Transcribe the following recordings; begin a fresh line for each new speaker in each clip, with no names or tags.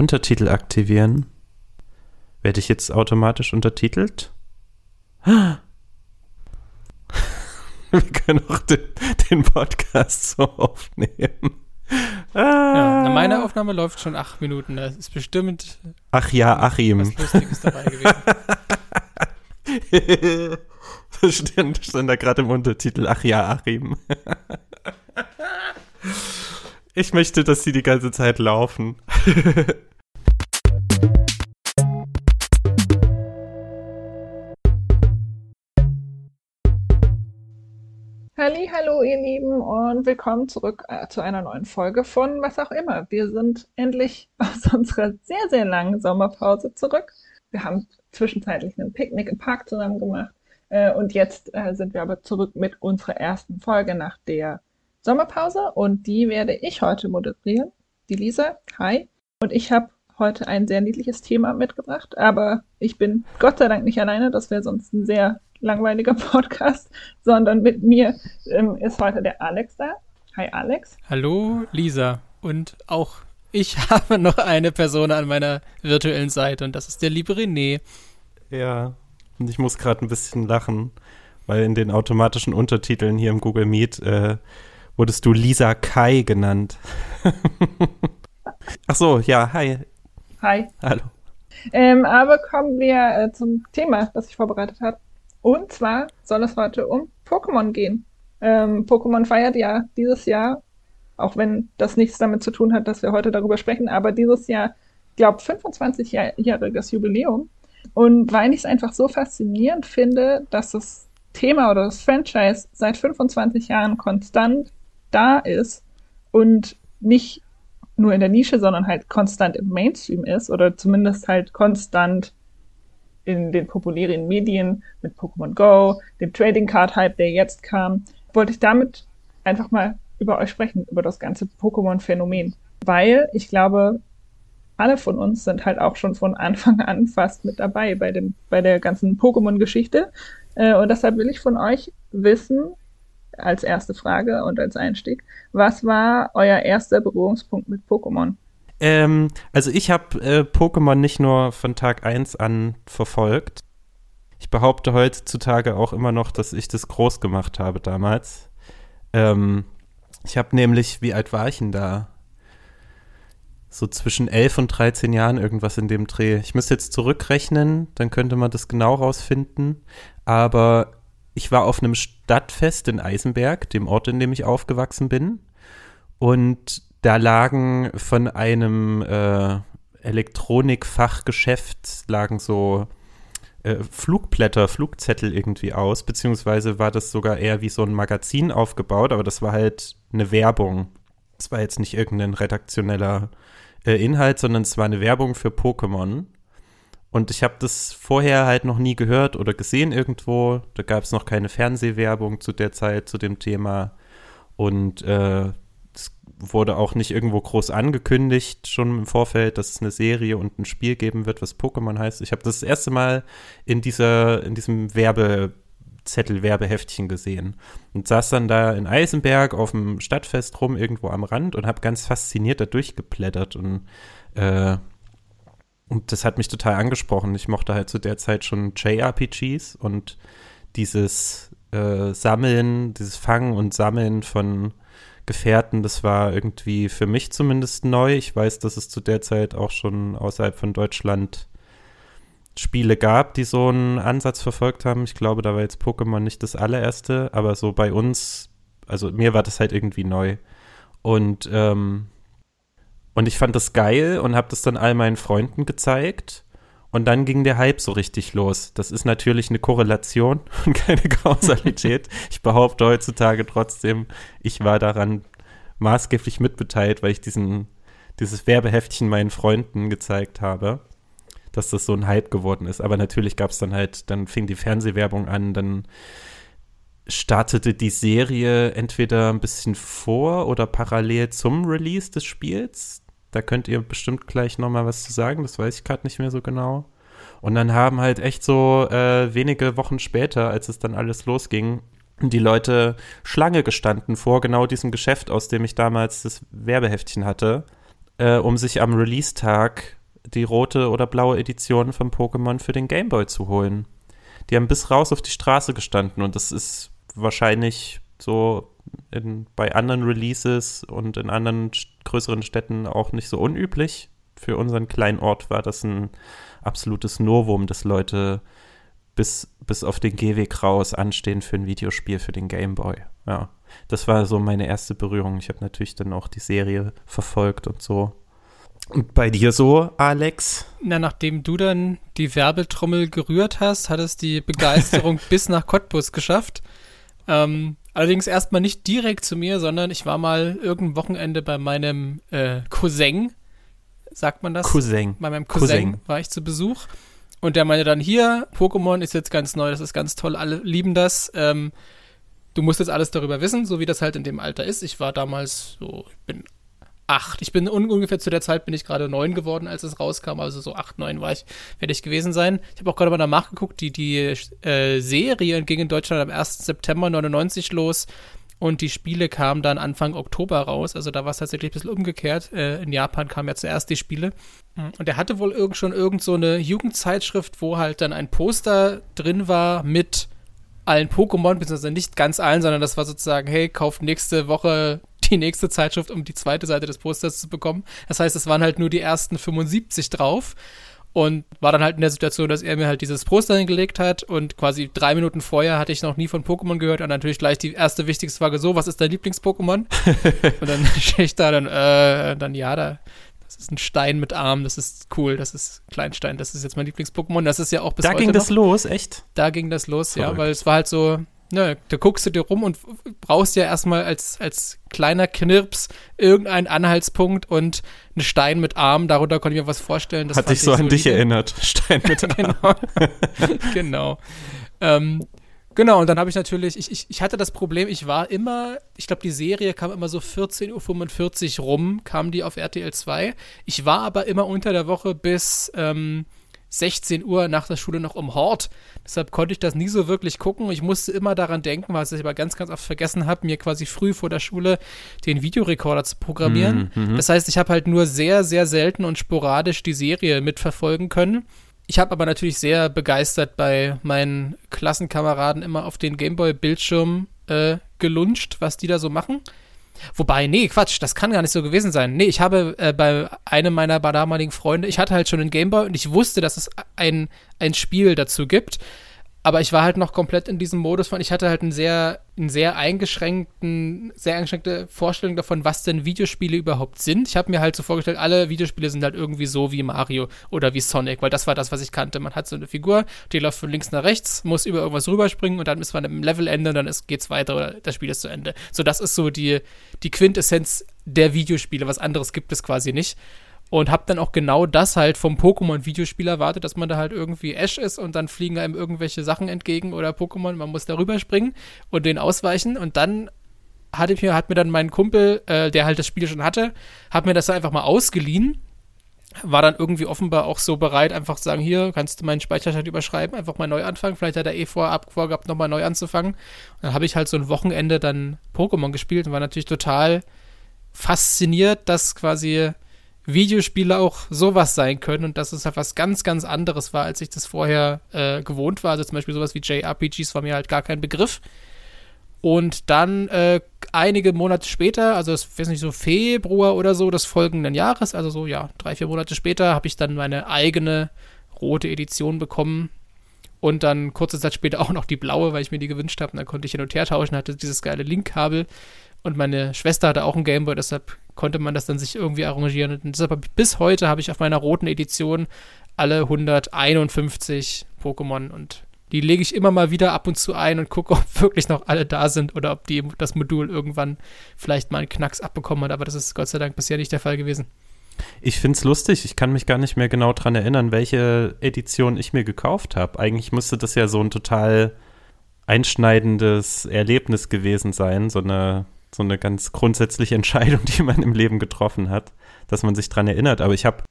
Untertitel aktivieren. Werde ich jetzt automatisch untertitelt? Wir können auch den, den Podcast so aufnehmen.
Ah. Ja, meine Aufnahme läuft schon acht Minuten. Das ist bestimmt.
Ach ja, Achim.
Was Lustiges dabei gewesen.
das stand, stand da gerade im Untertitel. Ach ja, Achim. ich möchte, dass sie die ganze Zeit laufen.
Hallo ihr Lieben und willkommen zurück äh, zu einer neuen Folge von was auch immer. Wir sind endlich aus unserer sehr, sehr langen Sommerpause zurück. Wir haben zwischenzeitlich einen Picknick im Park zusammen gemacht äh, und jetzt äh, sind wir aber zurück mit unserer ersten Folge nach der Sommerpause und die werde ich heute moderieren. Die Lisa, hi. Und ich habe heute ein sehr niedliches Thema mitgebracht, aber ich bin Gott sei Dank nicht alleine. Das wäre sonst ein sehr langweiliger Podcast, sondern mit mir ähm, ist heute der Alex da. Hi Alex.
Hallo Lisa. Und auch ich habe noch eine Person an meiner virtuellen Seite und das ist der liebe René.
Ja, und ich muss gerade ein bisschen lachen, weil in den automatischen Untertiteln hier im Google Meet äh, wurdest du Lisa Kai genannt. Ach so, ja, hi.
Hi.
Hallo.
Ähm, aber kommen wir äh, zum Thema, das ich vorbereitet habe. Und zwar soll es heute um Pokémon gehen. Ähm, Pokémon feiert ja dieses Jahr, auch wenn das nichts damit zu tun hat, dass wir heute darüber sprechen, aber dieses Jahr, glaube 25-jähriges Jubiläum. Und weil ich es einfach so faszinierend finde, dass das Thema oder das Franchise seit 25 Jahren konstant da ist und nicht nur in der Nische, sondern halt konstant im Mainstream ist oder zumindest halt konstant in den populären Medien mit Pokémon Go, dem Trading Card Hype, der jetzt kam, wollte ich damit einfach mal über euch sprechen, über das ganze Pokémon-Phänomen. Weil ich glaube, alle von uns sind halt auch schon von Anfang an fast mit dabei bei, dem, bei der ganzen Pokémon-Geschichte. Äh, und deshalb will ich von euch wissen, als erste Frage und als Einstieg, was war euer erster Berührungspunkt mit Pokémon?
Ähm, also ich habe äh, Pokémon nicht nur von Tag 1 an verfolgt. Ich behaupte heutzutage auch immer noch, dass ich das groß gemacht habe damals. Ähm, ich habe nämlich, wie alt war ich denn da? So zwischen 11 und 13 Jahren irgendwas in dem Dreh. Ich müsste jetzt zurückrechnen, dann könnte man das genau rausfinden. Aber ich war auf einem Stadtfest in Eisenberg, dem Ort, in dem ich aufgewachsen bin. Und da lagen von einem äh, Elektronikfachgeschäft lagen so äh, Flugblätter, Flugzettel irgendwie aus, beziehungsweise war das sogar eher wie so ein Magazin aufgebaut, aber das war halt eine Werbung. Es war jetzt nicht irgendein redaktioneller äh, Inhalt, sondern es war eine Werbung für Pokémon. Und ich habe das vorher halt noch nie gehört oder gesehen irgendwo. Da gab es noch keine Fernsehwerbung zu der Zeit, zu dem Thema. Und äh, wurde auch nicht irgendwo groß angekündigt, schon im Vorfeld, dass es eine Serie und ein Spiel geben wird, was Pokémon heißt. Ich habe das, das erste Mal in dieser, in diesem Werbezettel, Werbeheftchen gesehen und saß dann da in Eisenberg auf dem Stadtfest rum, irgendwo am Rand und habe ganz fasziniert da durchgeblättert und äh, und das hat mich total angesprochen. Ich mochte halt zu der Zeit schon JRPGs und dieses äh, Sammeln, dieses Fangen und Sammeln von Gefährten, das war irgendwie für mich zumindest neu. Ich weiß, dass es zu der Zeit auch schon außerhalb von Deutschland Spiele gab, die so einen Ansatz verfolgt haben. Ich glaube, da war jetzt Pokémon nicht das allererste, aber so bei uns, also mir war das halt irgendwie neu. Und, ähm, und ich fand das geil und habe das dann all meinen Freunden gezeigt. Und dann ging der Hype so richtig los. Das ist natürlich eine Korrelation und keine Kausalität. ich behaupte heutzutage trotzdem, ich war daran maßgeblich mitbeteiligt, weil ich diesen, dieses Werbeheftchen meinen Freunden gezeigt habe, dass das so ein Hype geworden ist. Aber natürlich gab es dann halt, dann fing die Fernsehwerbung an, dann startete die Serie entweder ein bisschen vor oder parallel zum Release des Spiels. Da könnt ihr bestimmt gleich nochmal was zu sagen, das weiß ich gerade nicht mehr so genau. Und dann haben halt echt so äh, wenige Wochen später, als es dann alles losging, die Leute Schlange gestanden vor genau diesem Geschäft, aus dem ich damals das Werbeheftchen hatte. äh, um sich am Release-Tag die rote oder blaue Edition von Pokémon für den Game Boy zu holen. Die haben bis raus auf die Straße gestanden und das ist wahrscheinlich so in, bei anderen Releases und in anderen größeren Städten auch nicht so unüblich. Für unseren kleinen Ort war das ein absolutes Novum, dass Leute bis, bis auf den Gehweg raus anstehen für ein Videospiel für den Game Boy. Ja, das war so meine erste Berührung. Ich habe natürlich dann auch die Serie verfolgt und so. Und bei dir so, Alex?
Na, nachdem du dann die Werbetrommel gerührt hast, hat es die Begeisterung bis nach Cottbus geschafft. Ähm, allerdings erstmal nicht direkt zu mir, sondern ich war mal irgendein Wochenende bei meinem äh, Cousin, sagt man das?
Cousin.
Bei meinem Cousin, Cousin, war ich zu Besuch. Und der meinte dann, hier, Pokémon ist jetzt ganz neu, das ist ganz toll, alle lieben das. Ähm, du musst jetzt alles darüber wissen, so wie das halt in dem Alter ist. Ich war damals so, ich bin acht. Ich bin un ungefähr zu der Zeit bin ich gerade neun geworden, als es rauskam. Also so acht, neun war ich, werde ich gewesen sein. Ich habe auch gerade mal danach geguckt, die, die äh, Serie ging in Deutschland am 1. September 99 los. Und die Spiele kamen dann Anfang Oktober raus. Also da war es tatsächlich ein bisschen umgekehrt. Äh, in Japan kamen ja zuerst die Spiele. Und er hatte wohl irgend schon irgend so eine Jugendzeitschrift, wo halt dann ein Poster drin war mit allen Pokémon, beziehungsweise nicht ganz allen, sondern das war sozusagen, hey, kauft nächste Woche die nächste Zeitschrift, um die zweite Seite des Posters zu bekommen. Das heißt, es waren halt nur die ersten 75 drauf und war dann halt in der Situation, dass er mir halt dieses Poster hingelegt hat und quasi drei Minuten vorher hatte ich noch nie von Pokémon gehört und natürlich gleich die erste wichtigste Frage so, was ist dein Lieblings-Pokémon? und dann stehe ich da dann, äh, dann ja, da, das ist ein Stein mit Arm, das ist cool, das ist Kleinstein, das ist jetzt mein Lieblings-Pokémon, das ist ja auch bis
da ging das
noch.
los, echt?
Da ging das los, Verrückt. ja, weil es war halt so, Ne, da guckst du dir rum und brauchst ja erstmal als, als kleiner Knirps irgendeinen Anhaltspunkt und einen Stein mit Arm. Darunter konnte ich mir was vorstellen.
Das Hat dich so an dich erinnert. Stein mit Arm.
genau. genau. Ähm, genau, und dann habe ich natürlich, ich, ich, ich hatte das Problem, ich war immer, ich glaube, die Serie kam immer so 14.45 Uhr rum, kam die auf RTL 2. Ich war aber immer unter der Woche bis ähm, 16 Uhr nach der Schule noch um Hort. Deshalb konnte ich das nie so wirklich gucken. Ich musste immer daran denken, was ich aber ganz, ganz oft vergessen habe, mir quasi früh vor der Schule den Videorekorder zu programmieren. Mhm, mhm. das heißt, ich habe halt nur sehr, sehr selten und sporadisch die Serie mitverfolgen können. Ich habe aber natürlich sehr begeistert bei meinen Klassenkameraden immer auf den Gameboy-Bildschirm äh, geluncht, was die da so machen. Wobei, nee, Quatsch, das kann gar nicht so gewesen sein. Nee, ich habe äh, bei einem meiner damaligen Freunde, ich hatte halt schon einen Gameboy und ich wusste, dass es ein, ein Spiel dazu gibt aber ich war halt noch komplett in diesem Modus von, ich hatte halt einen sehr, einen sehr eingeschränkten, sehr eingeschränkte Vorstellung davon, was denn Videospiele überhaupt sind. Ich habe mir halt so vorgestellt, alle Videospiele sind halt irgendwie so wie Mario oder wie Sonic, weil das war das, was ich kannte. Man hat so eine Figur, die läuft von links nach rechts, muss über irgendwas rüberspringen und dann ist man im Levelende und dann ist, geht's weiter oder das Spiel ist zu Ende. So, das ist so die, die Quintessenz der Videospiele. Was anderes gibt es quasi nicht und habe dann auch genau das halt vom Pokémon-Videospiel erwartet, dass man da halt irgendwie Ash ist und dann fliegen einem irgendwelche Sachen entgegen oder Pokémon, man muss da rüberspringen und den ausweichen. Und dann hatte mir, hat mir dann mein Kumpel, äh, der halt das Spiel schon hatte, hat mir das einfach mal ausgeliehen, war dann irgendwie offenbar auch so bereit, einfach zu sagen, hier, kannst du meinen Speicherstand überschreiben, einfach mal neu anfangen, vielleicht hat er eh vorab vorgehabt, nochmal neu anzufangen. Und dann habe ich halt so ein Wochenende dann Pokémon gespielt und war natürlich total fasziniert, dass quasi Videospiele auch sowas sein können und dass es halt was ganz, ganz anderes war, als ich das vorher äh, gewohnt war. Also zum Beispiel sowas wie JRPGs war mir halt gar kein Begriff. Und dann äh, einige Monate später, also ich weiß nicht, so Februar oder so des folgenden Jahres, also so, ja, drei, vier Monate später, habe ich dann meine eigene rote Edition bekommen. Und dann kurze Zeit später auch noch die blaue, weil ich mir die gewünscht habe. Und dann konnte ich hin und her tauschen, hatte dieses geile Link-Kabel. Und meine Schwester hatte auch einen Gameboy, deshalb konnte man das dann sich irgendwie arrangieren. Und deshalb bis heute habe ich auf meiner roten Edition alle 151 Pokémon und die lege ich immer mal wieder ab und zu ein und gucke, ob wirklich noch alle da sind oder ob die, das Modul irgendwann vielleicht mal einen Knacks abbekommen hat. Aber das ist Gott sei Dank bisher nicht der Fall gewesen.
Ich finde es lustig. Ich kann mich gar nicht mehr genau daran erinnern, welche Edition ich mir gekauft habe. Eigentlich müsste das ja so ein total einschneidendes Erlebnis gewesen sein. So eine so eine ganz grundsätzliche Entscheidung, die man im Leben getroffen hat, dass man sich daran erinnert. Aber ich habe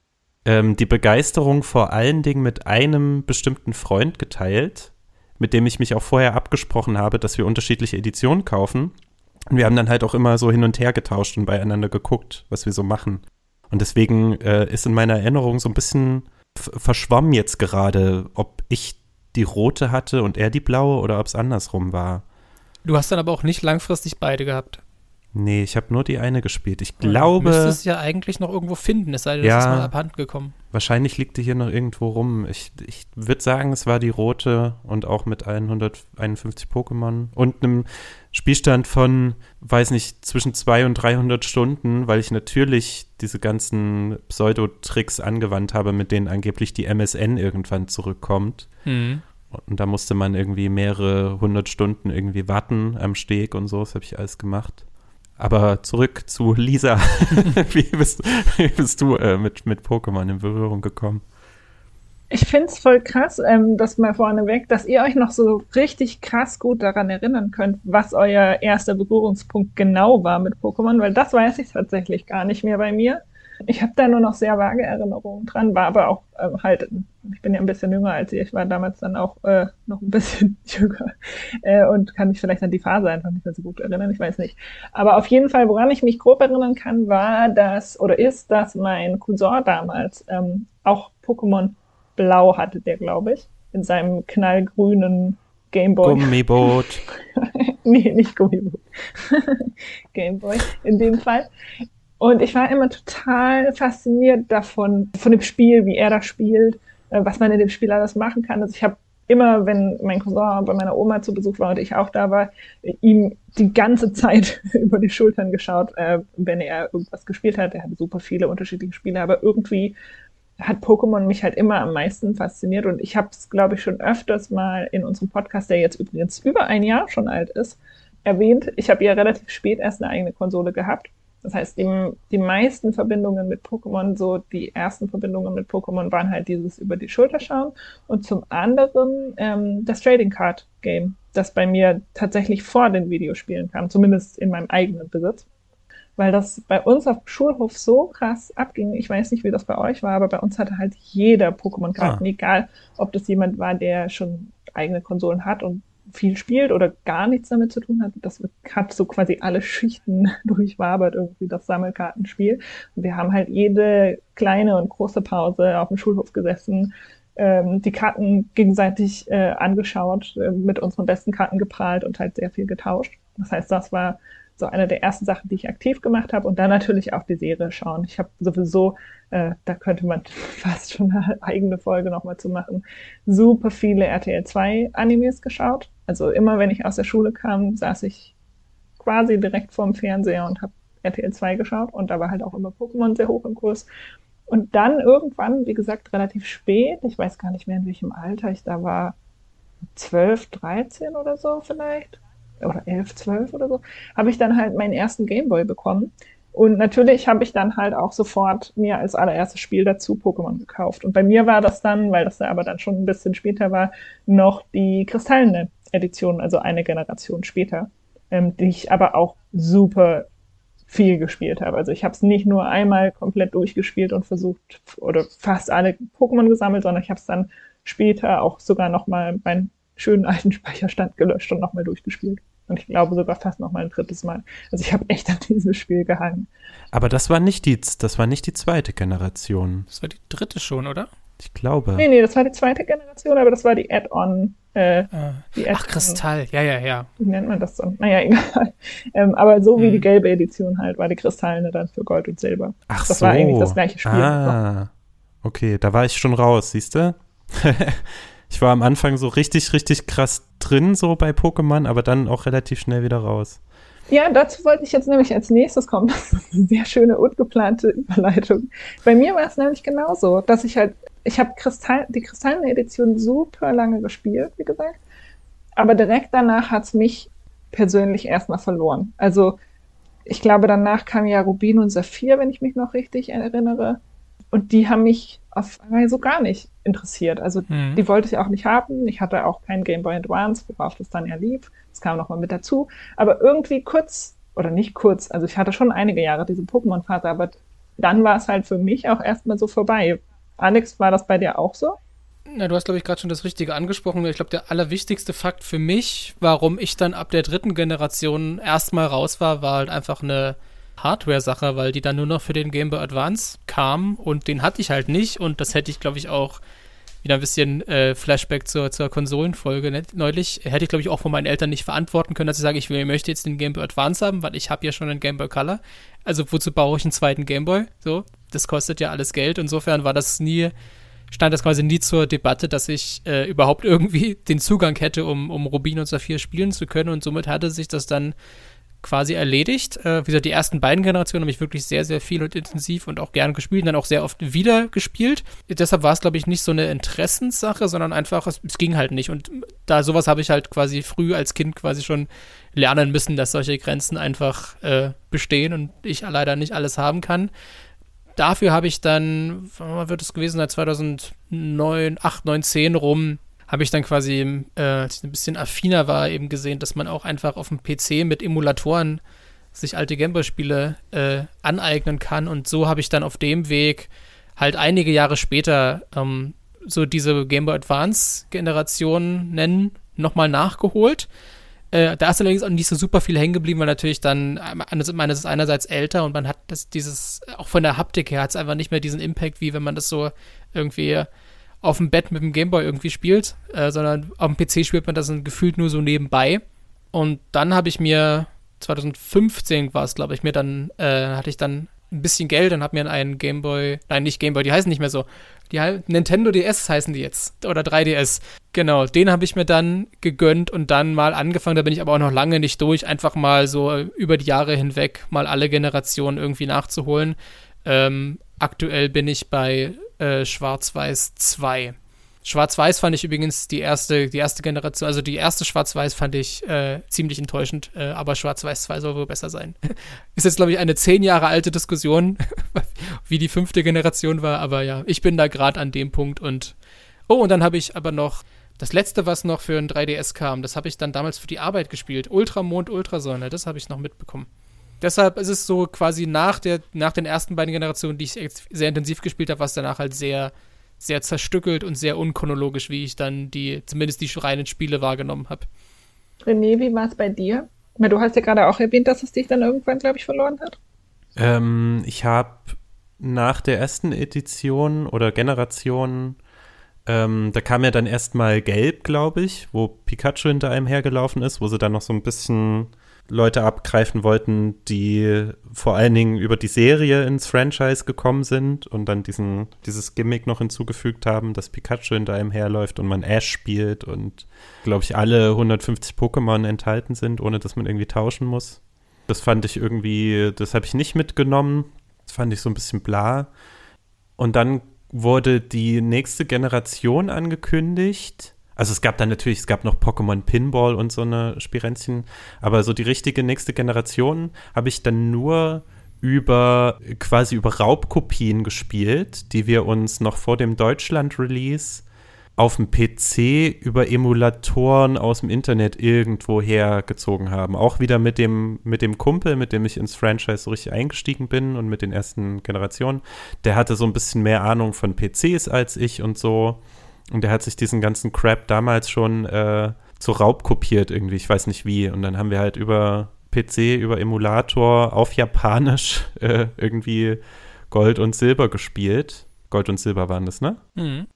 ähm, die Begeisterung vor allen Dingen mit einem bestimmten Freund geteilt, mit dem ich mich auch vorher abgesprochen habe, dass wir unterschiedliche Editionen kaufen. Und wir haben dann halt auch immer so hin und her getauscht und beieinander geguckt, was wir so machen. Und deswegen äh, ist in meiner Erinnerung so ein bisschen verschwommen jetzt gerade, ob ich die rote hatte und er die blaue oder ob es andersrum war.
Du hast dann aber auch nicht langfristig beide gehabt.
Nee, ich habe nur die eine gespielt. Ich glaube. Du
müsstest es ja eigentlich noch irgendwo finden, es sei denn,
ja,
das ist mal abhanden gekommen.
Wahrscheinlich liegt die hier noch irgendwo rum. Ich, ich würde sagen, es war die rote und auch mit 151 Pokémon und einem Spielstand von, weiß nicht, zwischen 200 und 300 Stunden, weil ich natürlich diese ganzen Pseudotricks angewandt habe, mit denen angeblich die MSN irgendwann zurückkommt. Mhm. Und da musste man irgendwie mehrere hundert Stunden irgendwie warten am Steg und so. Das habe ich alles gemacht. Aber zurück zu Lisa. wie bist, wie bist du äh, mit, mit Pokémon in Berührung gekommen?
Ich finde es voll krass, ähm, das mal vorneweg, dass ihr euch noch so richtig krass gut daran erinnern könnt, was euer erster Berührungspunkt genau war mit Pokémon, weil das weiß ich tatsächlich gar nicht mehr bei mir. Ich habe da nur noch sehr vage Erinnerungen dran, war aber auch äh, halt, ich bin ja ein bisschen jünger als ihr, ich war damals dann auch äh, noch ein bisschen jünger äh, und kann mich vielleicht an die Phase einfach nicht mehr so gut erinnern, ich weiß nicht. Aber auf jeden Fall, woran ich mich grob erinnern kann, war das oder ist, dass mein Cousin damals ähm, auch Pokémon Blau hatte, der glaube ich, in seinem knallgrünen Gameboy.
Gummiboot.
nee, nicht Gummiboot. Gameboy in dem Fall. Und ich war immer total fasziniert davon, von dem Spiel, wie er das spielt, äh, was man in dem Spiel alles machen kann. Also ich habe immer, wenn mein Cousin bei meiner Oma zu Besuch war und ich auch da war, ihm die ganze Zeit über die Schultern geschaut, äh, wenn er irgendwas gespielt hat. Er hatte super viele unterschiedliche Spiele, aber irgendwie hat Pokémon mich halt immer am meisten fasziniert und ich habe es, glaube ich, schon öfters mal in unserem Podcast, der jetzt übrigens über ein Jahr schon alt ist, erwähnt. Ich habe ja relativ spät erst eine eigene Konsole gehabt das heißt, die, die meisten Verbindungen mit Pokémon, so die ersten Verbindungen mit Pokémon waren halt dieses über die Schulter schauen und zum anderen ähm, das Trading Card Game, das bei mir tatsächlich vor den Videospielen kam, zumindest in meinem eigenen Besitz. Weil das bei uns auf dem Schulhof so krass abging. Ich weiß nicht, wie das bei euch war, aber bei uns hatte halt jeder Pokémon-Karten, ah. egal ob das jemand war, der schon eigene Konsolen hat und viel spielt oder gar nichts damit zu tun hat. Das hat so quasi alle Schichten durchwabert, irgendwie das Sammelkartenspiel. Und wir haben halt jede kleine und große Pause auf dem Schulhof gesessen, ähm, die Karten gegenseitig äh, angeschaut, äh, mit unseren besten Karten geprahlt und halt sehr viel getauscht. Das heißt, das war so eine der ersten Sachen, die ich aktiv gemacht habe und dann natürlich auch die Serie schauen. Ich habe sowieso, äh, da könnte man fast schon eine eigene Folge nochmal zu machen, super viele RTL 2 Animes geschaut. Also immer wenn ich aus der Schule kam, saß ich quasi direkt vorm Fernseher und habe RTL 2 geschaut und da war halt auch immer Pokémon sehr hoch im Kurs. Und dann irgendwann, wie gesagt, relativ spät, ich weiß gar nicht mehr in welchem Alter ich da war, 12, 13 oder so vielleicht, oder 11, 12 oder so, habe ich dann halt meinen ersten Gameboy bekommen. Und natürlich habe ich dann halt auch sofort mir als allererstes Spiel dazu Pokémon gekauft. Und bei mir war das dann, weil das ja aber dann schon ein bisschen später war, noch die kristallene Edition, also eine Generation später, ähm, die ich aber auch super viel gespielt habe. Also ich habe es nicht nur einmal komplett durchgespielt und versucht oder fast alle Pokémon gesammelt, sondern ich habe es dann später auch sogar nochmal meinen schönen alten Speicherstand gelöscht und nochmal durchgespielt. Und ich glaube sogar fast noch mal ein drittes Mal. Also ich habe echt an dieses Spiel gehangen.
Aber das war nicht die, das war nicht die zweite Generation.
Das war die dritte schon, oder?
Ich glaube.
Nee, nee, das war die zweite Generation, aber das war die Add-on. Äh,
ah. Ach, Kristall, ja, ja, ja.
Wie nennt man das so? Naja, egal. Ähm, aber so wie mhm. die gelbe Edition halt, war die Kristallene dann für Gold und Silber.
Ach
das
so.
war eigentlich das gleiche Spiel.
Ah, okay, da war ich schon raus, siehst du? ich war am Anfang so richtig, richtig krass drin, so bei Pokémon, aber dann auch relativ schnell wieder raus.
Ja, dazu wollte ich jetzt nämlich als nächstes kommen. Das ist eine sehr schöne und geplante Überleitung. Bei mir war es nämlich genauso, dass ich halt, ich habe Kristall, die kristallene Edition super lange gespielt, wie gesagt. Aber direkt danach hat es mich persönlich erstmal verloren. Also ich glaube, danach kam ja Rubin und Saphir, wenn ich mich noch richtig erinnere. Und die haben mich auf einmal so gar nicht interessiert. Also mhm. die wollte ich auch nicht haben. Ich hatte auch kein Game Boy Advance, worauf das dann ja lief. Das kam nochmal mit dazu. Aber irgendwie kurz, oder nicht kurz, also ich hatte schon einige Jahre diese Pokémon-Phase, aber dann war es halt für mich auch erstmal so vorbei. Alex, war das bei dir auch so?
Na, du hast, glaube ich, gerade schon das Richtige angesprochen. Ich glaube, der allerwichtigste Fakt für mich, warum ich dann ab der dritten Generation erstmal raus war, war halt einfach eine Hardware-Sache, weil die dann nur noch für den Game Boy Advance kam und den hatte ich halt nicht und das hätte ich, glaube ich, auch wieder ein bisschen äh, Flashback zur, zur Konsolenfolge ne? neulich, hätte ich, glaube ich, auch von meinen Eltern nicht verantworten können, dass ich sage, ich will, möchte jetzt den Game Boy Advance haben, weil ich habe ja schon einen Game Boy Color. Also wozu baue ich einen zweiten Game Boy? So, das kostet ja alles Geld. Insofern war das nie, stand das quasi nie zur Debatte, dass ich äh, überhaupt irgendwie den Zugang hätte, um, um Rubin und Saphir spielen zu können. Und somit hatte sich das dann quasi erledigt. Äh, wie gesagt, die ersten beiden Generationen habe ich wirklich sehr, sehr viel und intensiv und auch gern gespielt und dann auch sehr oft wieder gespielt. Deshalb war es, glaube ich, nicht so eine Interessenssache, sondern einfach, es, es ging halt nicht. Und da sowas habe ich halt quasi früh als Kind quasi schon lernen müssen, dass solche Grenzen einfach äh, bestehen und ich leider nicht alles haben kann. Dafür habe ich dann, wann wird es gewesen, seit 2009, 8, 9, 10 rum, habe ich dann quasi, äh, als ich ein bisschen affiner war, eben gesehen, dass man auch einfach auf dem PC mit Emulatoren sich alte Gameboy-Spiele äh, aneignen kann. Und so habe ich dann auf dem Weg halt einige Jahre später ähm, so diese Game Boy Advance-Generation nennen, nochmal nachgeholt. Äh, da ist allerdings auch nicht so super viel hängen geblieben, weil natürlich dann, meines ist einerseits älter und man hat das, dieses, auch von der Haptik her hat es einfach nicht mehr diesen Impact, wie wenn man das so irgendwie auf dem Bett mit dem Gameboy irgendwie spielt, äh, sondern auf dem PC spielt man das gefühlt nur so nebenbei. Und dann habe ich mir 2015 war es, glaube ich, mir dann äh, hatte ich dann ein bisschen Geld und habe mir einen Gameboy, nein, nicht Gameboy, die heißen nicht mehr so. Die Nintendo DS heißen die jetzt oder 3DS. Genau, den habe ich mir dann gegönnt und dann mal angefangen, da bin ich aber auch noch lange nicht durch, einfach mal so über die Jahre hinweg mal alle Generationen irgendwie nachzuholen. Ähm, aktuell bin ich bei äh, Schwarz-Weiß 2. Schwarz-Weiß fand ich übrigens die erste, die erste Generation, also die erste Schwarz-Weiß fand ich äh, ziemlich enttäuschend, äh, aber Schwarz-Weiß 2 soll wohl besser sein. Ist jetzt, glaube ich, eine zehn Jahre alte Diskussion, wie die fünfte Generation war, aber ja, ich bin da gerade an dem Punkt und oh, und dann habe ich aber noch das letzte, was noch für ein 3DS kam, das habe ich dann damals für die Arbeit gespielt. Ultramond, Ultrasonne, das habe ich noch mitbekommen. Deshalb ist es so quasi nach, der, nach den ersten beiden Generationen, die ich sehr intensiv gespielt habe, was danach halt sehr, sehr zerstückelt und sehr unchronologisch, wie ich dann die, zumindest die reinen Spiele wahrgenommen habe.
René, wie war es bei dir? Weil du hast ja gerade auch erwähnt, dass es dich dann irgendwann, glaube ich, verloren hat.
Ähm, ich habe nach der ersten Edition oder Generation, ähm, da kam ja dann erstmal Gelb, glaube ich, wo Pikachu hinter einem hergelaufen ist, wo sie dann noch so ein bisschen Leute abgreifen wollten, die vor allen Dingen über die Serie ins Franchise gekommen sind und dann diesen, dieses Gimmick noch hinzugefügt haben, dass Pikachu hinter einem herläuft und man Ash spielt und, glaube ich, alle 150 Pokémon enthalten sind, ohne dass man irgendwie tauschen muss. Das fand ich irgendwie, das habe ich nicht mitgenommen. Das fand ich so ein bisschen bla. Und dann wurde die nächste Generation angekündigt also es gab dann natürlich, es gab noch Pokémon Pinball und so eine Spirenzchen, aber so die richtige nächste Generation habe ich dann nur über quasi über Raubkopien gespielt, die wir uns noch vor dem Deutschland-Release auf dem PC über Emulatoren aus dem Internet irgendwo hergezogen haben. Auch wieder mit dem, mit dem Kumpel, mit dem ich ins Franchise so richtig eingestiegen bin und mit den ersten Generationen. Der hatte so ein bisschen mehr Ahnung von PCs als ich und so. Und er hat sich diesen ganzen Crap damals schon äh, zu Raub kopiert irgendwie, ich weiß nicht wie. Und dann haben wir halt über PC, über Emulator auf Japanisch äh, irgendwie Gold und Silber gespielt. Gold und Silber waren das, ne? Mhm.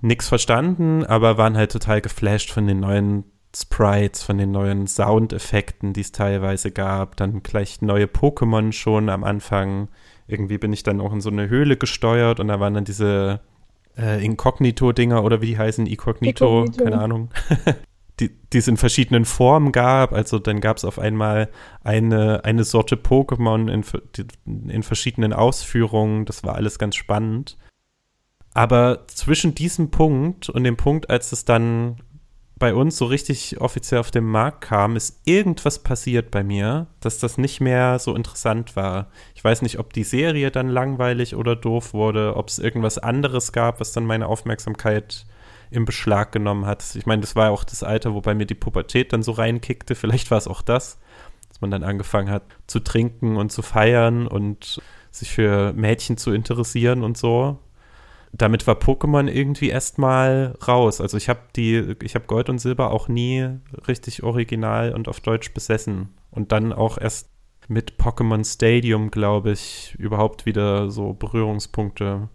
Nix verstanden, aber waren halt total geflasht von den neuen Sprites, von den neuen Soundeffekten, die es teilweise gab. Dann gleich neue Pokémon schon am Anfang. Irgendwie bin ich dann auch in so eine Höhle gesteuert und da waren dann diese äh, Inkognito-Dinger oder wie die heißen, Inkognito, Inkognito. keine Ahnung. die, die es in verschiedenen Formen gab. Also dann gab es auf einmal eine, eine Sorte Pokémon in, in verschiedenen Ausführungen. Das war alles ganz spannend. Aber zwischen diesem Punkt und dem Punkt, als es dann bei uns so richtig offiziell auf den Markt kam, ist irgendwas passiert bei mir, dass das nicht mehr so interessant war. Ich weiß nicht, ob die Serie dann langweilig oder doof wurde, ob es irgendwas anderes gab, was dann meine Aufmerksamkeit im Beschlag genommen hat. Ich meine, das war auch das Alter, wo bei mir die Pubertät dann so reinkickte. Vielleicht war es auch das, dass man dann angefangen hat zu trinken und zu feiern und sich für Mädchen zu interessieren und so damit war Pokémon irgendwie erstmal raus. Also ich habe die, ich habe Gold und Silber auch nie richtig original und auf Deutsch besessen. Und dann auch erst mit Pokémon Stadium, glaube ich, überhaupt wieder so Berührungspunkte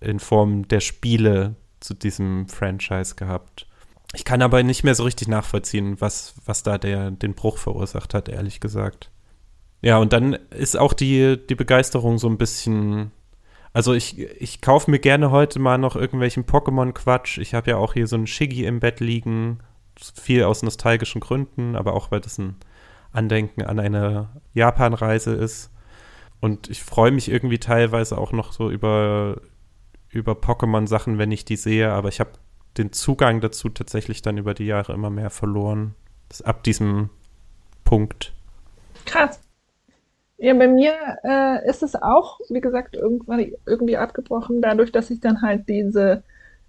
in Form der Spiele zu diesem Franchise gehabt. Ich kann aber nicht mehr so richtig nachvollziehen, was, was da der, den Bruch verursacht hat, ehrlich gesagt. Ja, und dann ist auch die, die Begeisterung so ein bisschen. Also ich, ich kaufe mir gerne heute mal noch irgendwelchen Pokémon-Quatsch. Ich habe ja auch hier so einen Shiggy im Bett liegen. Viel aus nostalgischen Gründen, aber auch weil das ein Andenken an eine Japan-Reise ist. Und ich freue mich irgendwie teilweise auch noch so über, über Pokémon-Sachen, wenn ich die sehe, aber ich habe den Zugang dazu tatsächlich dann über die Jahre immer mehr verloren. Das ab diesem Punkt.
Krass. Ja, bei mir äh, ist es auch, wie gesagt, irgendwann irgendwie abgebrochen, dadurch, dass ich dann halt diese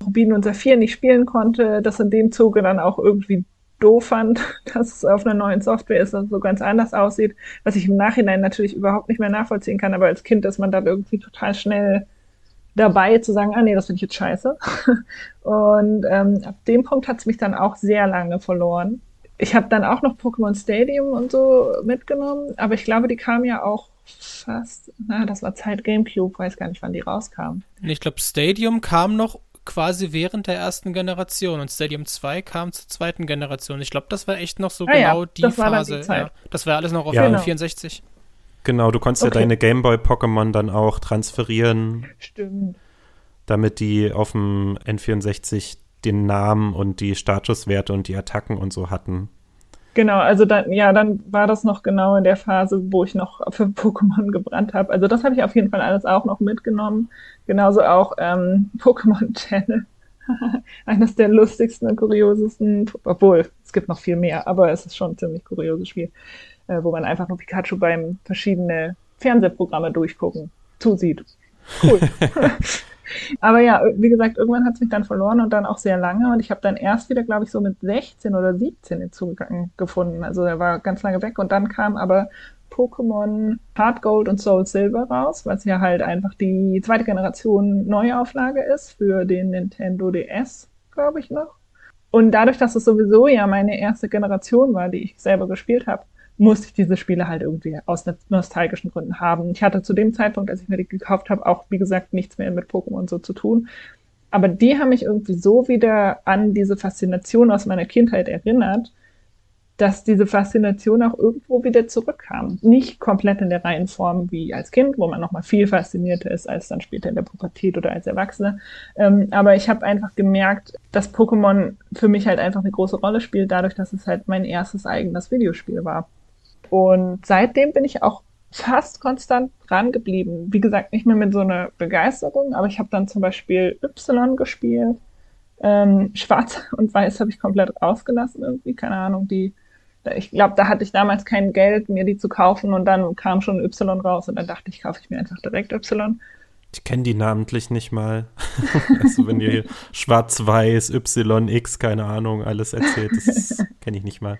Rubin und Saphir nicht spielen konnte, das in dem Zuge dann auch irgendwie doof fand, dass es auf einer neuen Software ist, das so ganz anders aussieht, was ich im Nachhinein natürlich überhaupt nicht mehr nachvollziehen kann, aber als Kind ist man dann irgendwie total schnell dabei zu sagen, ah nee, das finde ich jetzt scheiße. Und ähm, ab dem Punkt hat es mich dann auch sehr lange verloren ich habe dann auch noch Pokémon Stadium und so mitgenommen, aber ich glaube, die kam ja auch fast, na, das war Zeit Gamecube, weiß gar nicht, wann die rauskam.
Ich glaube, Stadium kam noch quasi während der ersten Generation und Stadium 2 kam zur zweiten Generation. Ich glaube, das war echt noch so ah, genau ja, die das Phase. Die ja, das war alles noch auf ja. 64.
Genau, du konntest okay. ja deine Gameboy-Pokémon dann auch transferieren.
Stimmt.
Damit die auf dem N64 den Namen und die Statuswerte und die Attacken und so hatten.
Genau, also dann, ja, dann war das noch genau in der Phase, wo ich noch für Pokémon gebrannt habe. Also das habe ich auf jeden Fall alles auch noch mitgenommen. Genauso auch ähm, Pokémon Channel. Eines der lustigsten und kuriosesten, obwohl es gibt noch viel mehr, aber es ist schon ein ziemlich kurioses Spiel, äh, wo man einfach nur Pikachu beim verschiedene Fernsehprogramme durchgucken zusieht. Cool. Aber ja, wie gesagt, irgendwann hat es mich dann verloren und dann auch sehr lange. Und ich habe dann erst wieder, glaube ich, so mit 16 oder 17 den Zugang gefunden. Also er war ganz lange weg. Und dann kam aber Pokémon Hard Gold und Soul Silver raus, was ja halt einfach die zweite Generation Neuauflage ist für den Nintendo DS, glaube ich noch. Und dadurch, dass es sowieso ja meine erste Generation war, die ich selber gespielt habe, musste ich diese Spiele halt irgendwie aus nostalgischen Gründen haben. Ich hatte zu dem Zeitpunkt, als ich mir die gekauft habe, auch, wie gesagt, nichts mehr mit Pokémon so zu tun. Aber die haben mich irgendwie so wieder an diese Faszination aus meiner Kindheit erinnert, dass diese Faszination auch irgendwo wieder zurückkam. Nicht komplett in der Reihenform wie als Kind, wo man nochmal viel faszinierter ist als dann später in der Pubertät oder als Erwachsene. Ähm, aber ich habe einfach gemerkt, dass Pokémon für mich halt einfach eine große Rolle spielt, dadurch, dass es halt mein erstes eigenes Videospiel war. Und seitdem bin ich auch fast konstant dran geblieben. Wie gesagt, nicht mehr mit so einer Begeisterung, aber ich habe dann zum Beispiel Y gespielt. Ähm, Schwarz und Weiß habe ich komplett rausgelassen irgendwie, keine Ahnung, die ich glaube, da hatte ich damals kein Geld, mir die zu kaufen und dann kam schon Y raus und dann dachte ich, kaufe ich mir einfach direkt Y.
Ich kenne die namentlich nicht mal. also wenn ihr Schwarz-Weiß, Y, X, keine Ahnung, alles erzählt, das kenne ich nicht mal.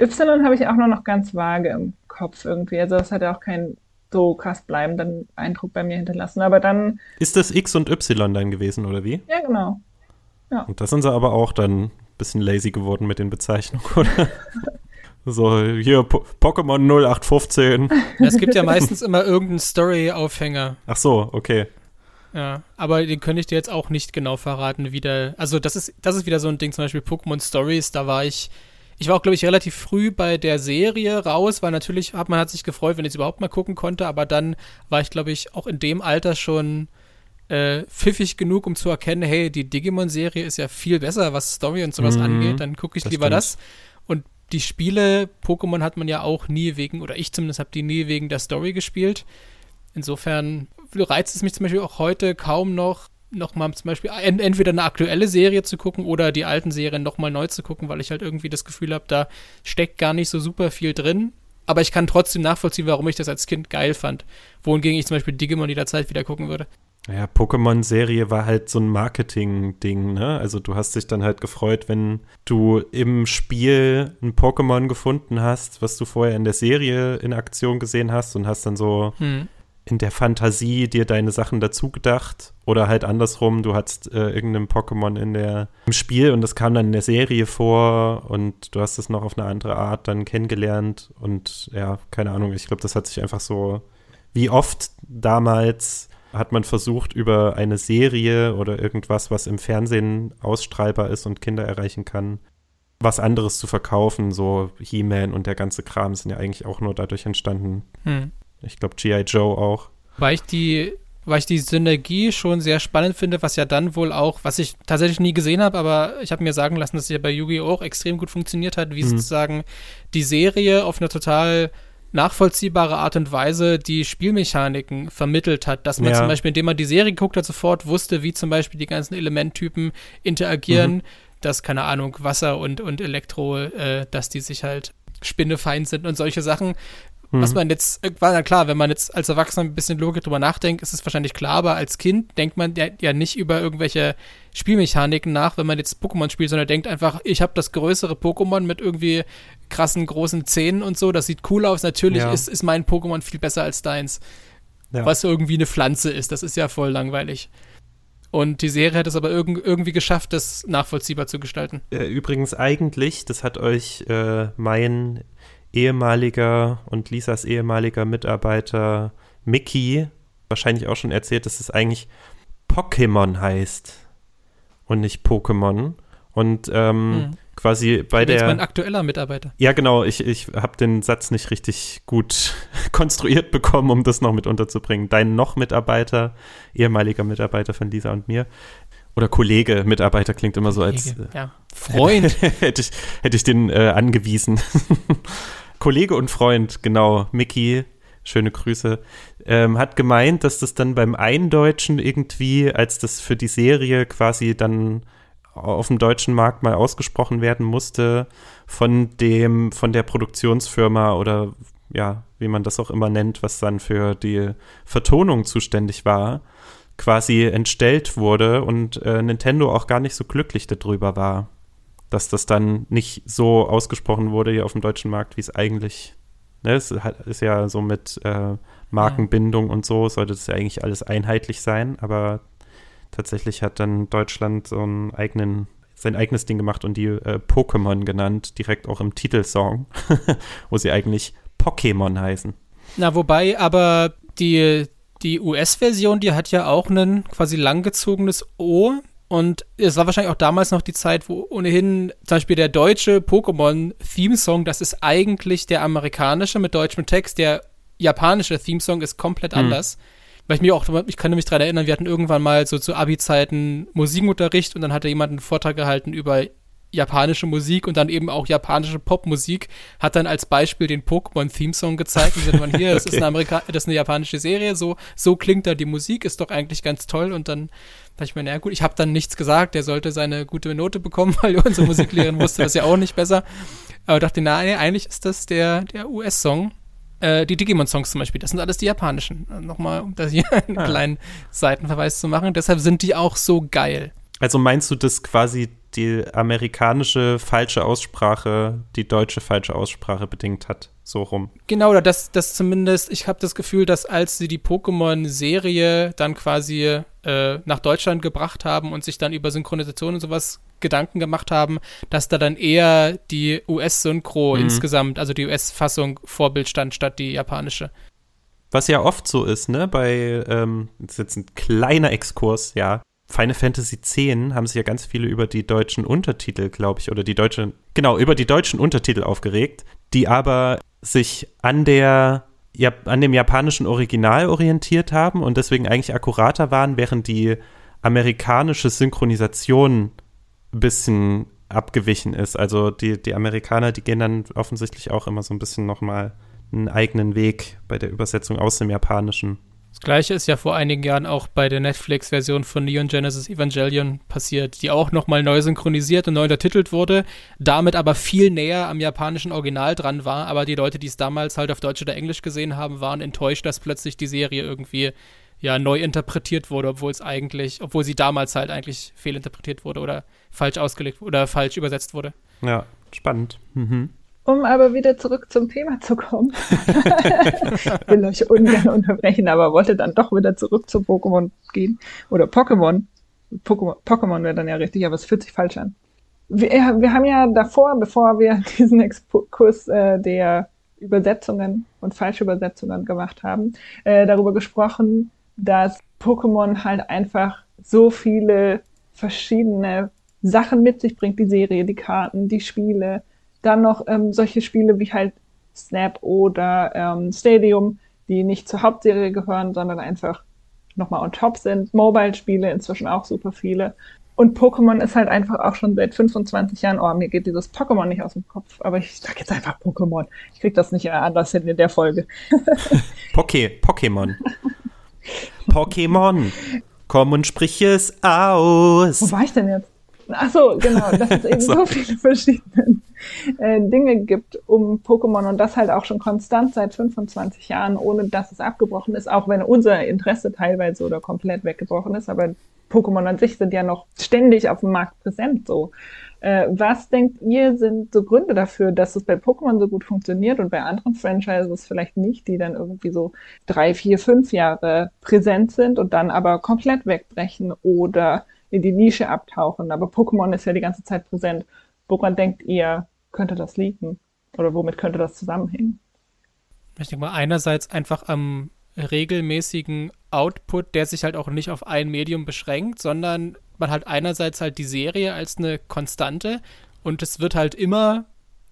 Y habe ich auch nur noch ganz vage im Kopf irgendwie. Also das hat ja auch keinen so krass bleibenden Eindruck bei mir hinterlassen. Aber dann.
Ist das X und Y dann gewesen, oder wie?
Ja, genau.
Ja. Und das sind sie aber auch dann ein bisschen lazy geworden mit den Bezeichnungen, oder? so, hier po Pokémon 0815.
Es gibt ja meistens immer irgendeinen Story-Aufhänger.
Ach so, okay.
Ja, aber den könnte ich dir jetzt auch nicht genau verraten, wie der. Also, das ist, das ist wieder so ein Ding, zum Beispiel Pokémon Stories, da war ich ich war auch, glaube ich, relativ früh bei der Serie raus, weil natürlich hat man hat sich gefreut, wenn ich es überhaupt mal gucken konnte, aber dann war ich, glaube ich, auch in dem Alter schon äh, pfiffig genug, um zu erkennen, hey, die Digimon-Serie ist ja viel besser, was Story und sowas mhm, angeht, dann gucke ich das lieber stimmt. das. Und die Spiele, Pokémon hat man ja auch nie wegen, oder ich zumindest habe die nie wegen der Story gespielt. Insofern reizt es mich zum Beispiel auch heute kaum noch, nochmal zum Beispiel entweder eine aktuelle Serie zu gucken oder die alten Serien nochmal neu zu gucken, weil ich halt irgendwie das Gefühl habe, da steckt gar nicht so super viel drin. Aber ich kann trotzdem nachvollziehen, warum ich das als Kind geil fand. Wohingegen ich zum Beispiel Digimon jederzeit wieder gucken würde.
Ja, Pokémon-Serie war halt so ein Marketing-Ding, ne? Also du hast dich dann halt gefreut, wenn du im Spiel ein Pokémon gefunden hast, was du vorher in der Serie in Aktion gesehen hast und hast dann so hm in der Fantasie dir deine Sachen dazu gedacht oder halt andersrum, du hattest äh, irgendeinem Pokémon in der im Spiel und das kam dann in der Serie vor und du hast es noch auf eine andere Art dann kennengelernt und ja, keine Ahnung, ich glaube, das hat sich einfach so wie oft damals hat man versucht über eine Serie oder irgendwas, was im Fernsehen ausstrahlbar ist und Kinder erreichen kann, was anderes zu verkaufen, so He-Man und der ganze Kram sind ja eigentlich auch nur dadurch entstanden. Hm. Ich glaube, G.I. Joe auch.
Weil ich die, weil ich die Synergie schon sehr spannend finde, was ja dann wohl auch, was ich tatsächlich nie gesehen habe, aber ich habe mir sagen lassen, dass es ja bei Yu-Gi-Oh! auch extrem gut funktioniert hat, wie mhm. sozusagen die Serie auf eine total nachvollziehbare Art und Weise die Spielmechaniken vermittelt hat. Dass man ja. zum Beispiel, indem man die Serie geguckt hat, sofort wusste, wie zum Beispiel die ganzen Elementtypen interagieren, mhm. dass, keine Ahnung, Wasser und, und Elektro, äh, dass die sich halt spinnefeind sind und solche Sachen. Mhm. Was man jetzt, äh, war klar, wenn man jetzt als Erwachsener ein bisschen Logik drüber nachdenkt, ist es wahrscheinlich klar, aber als Kind denkt man ja, ja nicht über irgendwelche Spielmechaniken nach, wenn man jetzt Pokémon spielt, sondern denkt einfach, ich habe das größere Pokémon mit irgendwie krassen großen Zähnen und so, das sieht cool aus. Natürlich ja. ist, ist mein Pokémon viel besser als deins. Ja. Was irgendwie eine Pflanze ist, das ist ja voll langweilig. Und die Serie hat es aber irg irgendwie geschafft, das nachvollziehbar zu gestalten.
Äh, übrigens eigentlich, das hat euch äh, mein ehemaliger und Lisas ehemaliger Mitarbeiter Mickey wahrscheinlich auch schon erzählt, dass es eigentlich Pokémon heißt und nicht Pokémon. Und ähm, hm. quasi bei der. Jetzt
mein aktueller Mitarbeiter.
Ja, genau. Ich, ich habe den Satz nicht richtig gut konstruiert bekommen, um das noch mit unterzubringen. Dein noch Mitarbeiter, ehemaliger Mitarbeiter von Lisa und mir, oder Kollege, Mitarbeiter klingt immer so als. Äh,
ja. Freund.
hätte, ich, hätte ich den äh, angewiesen. Kollege und Freund, genau, Mickey, schöne Grüße, ähm, hat gemeint, dass das dann beim Eindeutschen irgendwie, als das für die Serie quasi dann auf dem deutschen Markt mal ausgesprochen werden musste, von dem, von der Produktionsfirma oder ja, wie man das auch immer nennt, was dann für die Vertonung zuständig war, quasi entstellt wurde und äh, Nintendo auch gar nicht so glücklich darüber war dass das dann nicht so ausgesprochen wurde hier auf dem deutschen Markt, wie es eigentlich ne, es ist ja so mit äh, Markenbindung und so, sollte das ja eigentlich alles einheitlich sein, aber tatsächlich hat dann Deutschland so einen eigenen, sein eigenes Ding gemacht und die äh, Pokémon genannt, direkt auch im Titelsong, wo sie eigentlich Pokémon heißen.
Na, wobei aber die, die US-Version, die hat ja auch ein quasi langgezogenes O und es war wahrscheinlich auch damals noch die Zeit, wo ohnehin zum Beispiel der deutsche Pokémon-Theme-Song, das ist eigentlich der amerikanische mit deutschem Text. Der japanische Theme-Song ist komplett mhm. anders. Weil ich mir auch, ich kann mich daran erinnern, wir hatten irgendwann mal so zu Abi-Zeiten Musikunterricht und dann hatte jemand einen Vortrag gehalten über japanische Musik und dann eben auch japanische Popmusik, hat dann als Beispiel den Pokémon-Theme-Song gezeigt und gesagt, man hier, das, okay. ist eine Amerika das ist eine japanische Serie, so, so klingt da die Musik, ist doch eigentlich ganz toll und dann dachte ich mir, naja gut, ich habe dann nichts gesagt, der sollte seine gute Note bekommen, weil unsere Musiklehrerin wusste das ja auch nicht besser. Aber dachte, nein, eigentlich ist das der, der US-Song. Äh, die Digimon-Songs zum Beispiel, das sind alles die japanischen. Nochmal, um da hier einen ah. kleinen Seitenverweis zu machen. Deshalb sind die auch so geil.
Also meinst du, dass quasi die amerikanische falsche Aussprache die deutsche falsche Aussprache bedingt hat? So rum.
Genau, oder das, das zumindest, ich habe das Gefühl, dass als sie die Pokémon-Serie dann quasi äh, nach Deutschland gebracht haben und sich dann über Synchronisation und sowas Gedanken gemacht haben, dass da dann eher die US-Synchro mhm. insgesamt, also die US-Fassung Vorbild stand, statt die japanische.
Was ja oft so ist, ne, bei, ähm, das ist jetzt ein kleiner Exkurs, ja, Final Fantasy X haben sich ja ganz viele über die deutschen Untertitel, glaube ich, oder die deutschen, genau, über die deutschen Untertitel aufgeregt, die aber sich an der ja, an dem japanischen Original orientiert haben und deswegen eigentlich akkurater waren, während die amerikanische Synchronisation ein bisschen abgewichen ist. Also die, die Amerikaner, die gehen dann offensichtlich auch immer so ein bisschen nochmal einen eigenen Weg bei der Übersetzung aus dem Japanischen.
Das gleiche ist ja vor einigen Jahren auch bei der Netflix-Version von Neon Genesis Evangelion passiert, die auch nochmal neu synchronisiert und neu untertitelt wurde, damit aber viel näher am japanischen Original dran war. Aber die Leute, die es damals halt auf Deutsch oder Englisch gesehen haben, waren enttäuscht, dass plötzlich die Serie irgendwie ja neu interpretiert wurde, obwohl es eigentlich, obwohl sie damals halt eigentlich fehlinterpretiert wurde oder falsch ausgelegt oder falsch übersetzt wurde.
Ja, spannend. Mhm.
Um aber wieder zurück zum Thema zu kommen. ich will euch ungern unterbrechen, aber wollte dann doch wieder zurück zu Pokémon gehen. Oder Pokémon. Pokémon, wäre dann ja richtig, aber es fühlt sich falsch an. Wir, wir haben ja davor, bevor wir diesen Exkurs äh, der Übersetzungen und Falschübersetzungen gemacht haben, äh, darüber gesprochen, dass Pokémon halt einfach so viele verschiedene Sachen mit sich bringt, die Serie, die Karten, die Spiele, dann noch ähm, solche Spiele wie halt Snap oder ähm, Stadium, die nicht zur Hauptserie gehören, sondern einfach nochmal on top sind. Mobile-Spiele inzwischen auch super viele. Und Pokémon ist halt einfach auch schon seit 25 Jahren, oh, mir geht dieses Pokémon nicht aus dem Kopf, aber ich sag jetzt einfach Pokémon. Ich krieg das nicht anders hin in der Folge.
Poké, Pokémon. Pokémon. Komm und sprich es aus.
Wo war ich denn jetzt? Ach so, genau, dass es eben so. viele verschiedene äh, Dinge gibt um Pokémon und das halt auch schon konstant seit 25 Jahren, ohne dass es abgebrochen ist, auch wenn unser Interesse teilweise oder komplett weggebrochen ist, aber Pokémon an sich sind ja noch ständig auf dem Markt präsent so. Äh, was denkt ihr, sind so Gründe dafür, dass es bei Pokémon so gut funktioniert und bei anderen Franchises vielleicht nicht, die dann irgendwie so drei, vier, fünf Jahre präsent sind und dann aber komplett wegbrechen oder in die Nische abtauchen. Aber Pokémon ist ja die ganze Zeit präsent. Woran denkt ihr, könnte das liegen? Oder womit könnte das zusammenhängen?
Ich denke mal, einerseits einfach am regelmäßigen Output, der sich halt auch nicht auf ein Medium beschränkt, sondern man hat einerseits halt die Serie als eine Konstante und es wird halt immer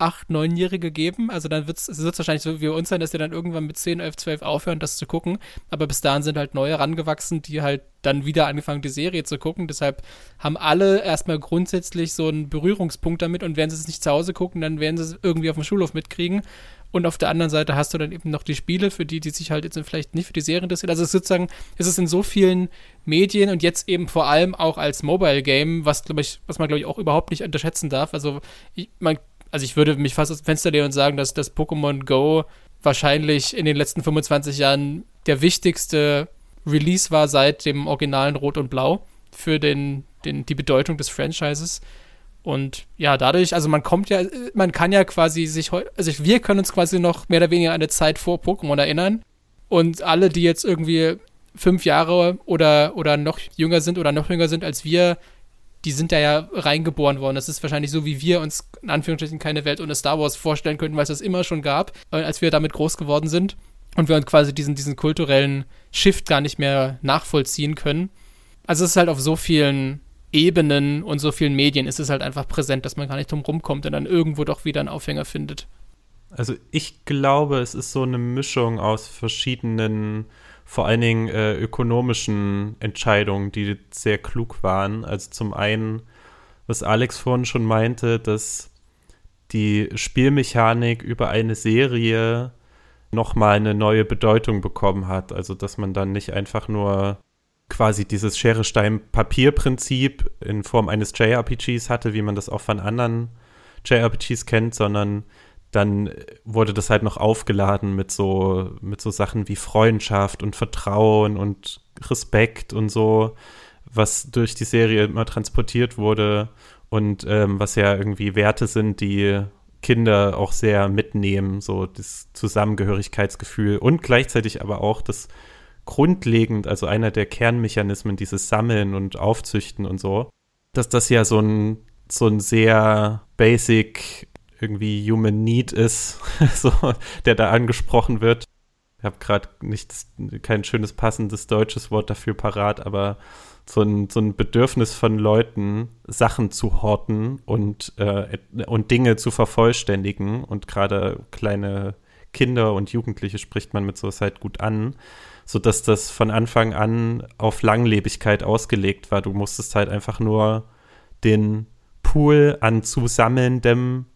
acht, neunjährige geben. Also dann wird es wahrscheinlich so wie bei uns sein, dass wir dann irgendwann mit 10, 11, 12 aufhören, das zu gucken. Aber bis dahin sind halt neue rangewachsen, die halt dann wieder angefangen, die Serie zu gucken. Deshalb haben alle erstmal grundsätzlich so einen Berührungspunkt damit und wenn sie es nicht zu Hause gucken, dann werden sie es irgendwie auf dem Schulhof mitkriegen. Und auf der anderen Seite hast du dann eben noch die Spiele, für die, die sich halt jetzt vielleicht nicht für die Serie interessieren. Also es ist sozusagen, es ist in so vielen Medien und jetzt eben vor allem auch als Mobile Game, was glaube ich, was man glaube ich auch überhaupt nicht unterschätzen darf. Also ich, man also ich würde mich fast aus dem Fenster lehnen und sagen, dass das Pokémon Go wahrscheinlich in den letzten 25 Jahren der wichtigste Release war seit dem originalen Rot und Blau für den, den, die Bedeutung des Franchises. Und ja, dadurch, also man kommt ja, man kann ja quasi sich also wir können uns quasi noch mehr oder weniger an eine Zeit vor Pokémon erinnern. Und alle, die jetzt irgendwie fünf Jahre oder, oder noch jünger sind oder noch jünger sind als wir, die sind da ja reingeboren worden. Das ist wahrscheinlich so, wie wir uns in Anführungsstrichen keine Welt ohne Star Wars vorstellen könnten, weil es das immer schon gab, äh, als wir damit groß geworden sind. Und wir uns quasi diesen, diesen kulturellen Shift gar nicht mehr nachvollziehen können. Also es ist halt auf so vielen Ebenen und so vielen Medien ist es halt einfach präsent, dass man gar nicht drum rumkommt und dann irgendwo doch wieder einen Aufhänger findet.
Also ich glaube, es ist so eine Mischung aus verschiedenen vor allen Dingen äh, ökonomischen Entscheidungen, die sehr klug waren. Also zum einen, was Alex vorhin schon meinte, dass die Spielmechanik über eine Serie nochmal eine neue Bedeutung bekommen hat. Also dass man dann nicht einfach nur quasi dieses Schere-Stein-Papier-Prinzip in Form eines JRPGs hatte, wie man das auch von anderen JRPGs kennt, sondern dann wurde das halt noch aufgeladen mit so, mit so Sachen wie Freundschaft und Vertrauen und Respekt und so, was durch die Serie immer transportiert wurde und ähm, was ja irgendwie Werte sind, die Kinder auch sehr mitnehmen, so das Zusammengehörigkeitsgefühl und gleichzeitig aber auch das grundlegend, also einer der Kernmechanismen, dieses Sammeln und Aufzüchten und so, dass das ja so ein, so ein sehr basic irgendwie Human Need ist, so, der da angesprochen wird. Ich habe gerade kein schönes passendes deutsches Wort dafür parat, aber so ein, so ein Bedürfnis von Leuten, Sachen zu horten und, äh, und Dinge zu vervollständigen. Und gerade kleine Kinder und Jugendliche spricht man mit sowas halt gut an, sodass das von Anfang an auf Langlebigkeit ausgelegt war. Du musstest halt einfach nur den Pool an zusammelndem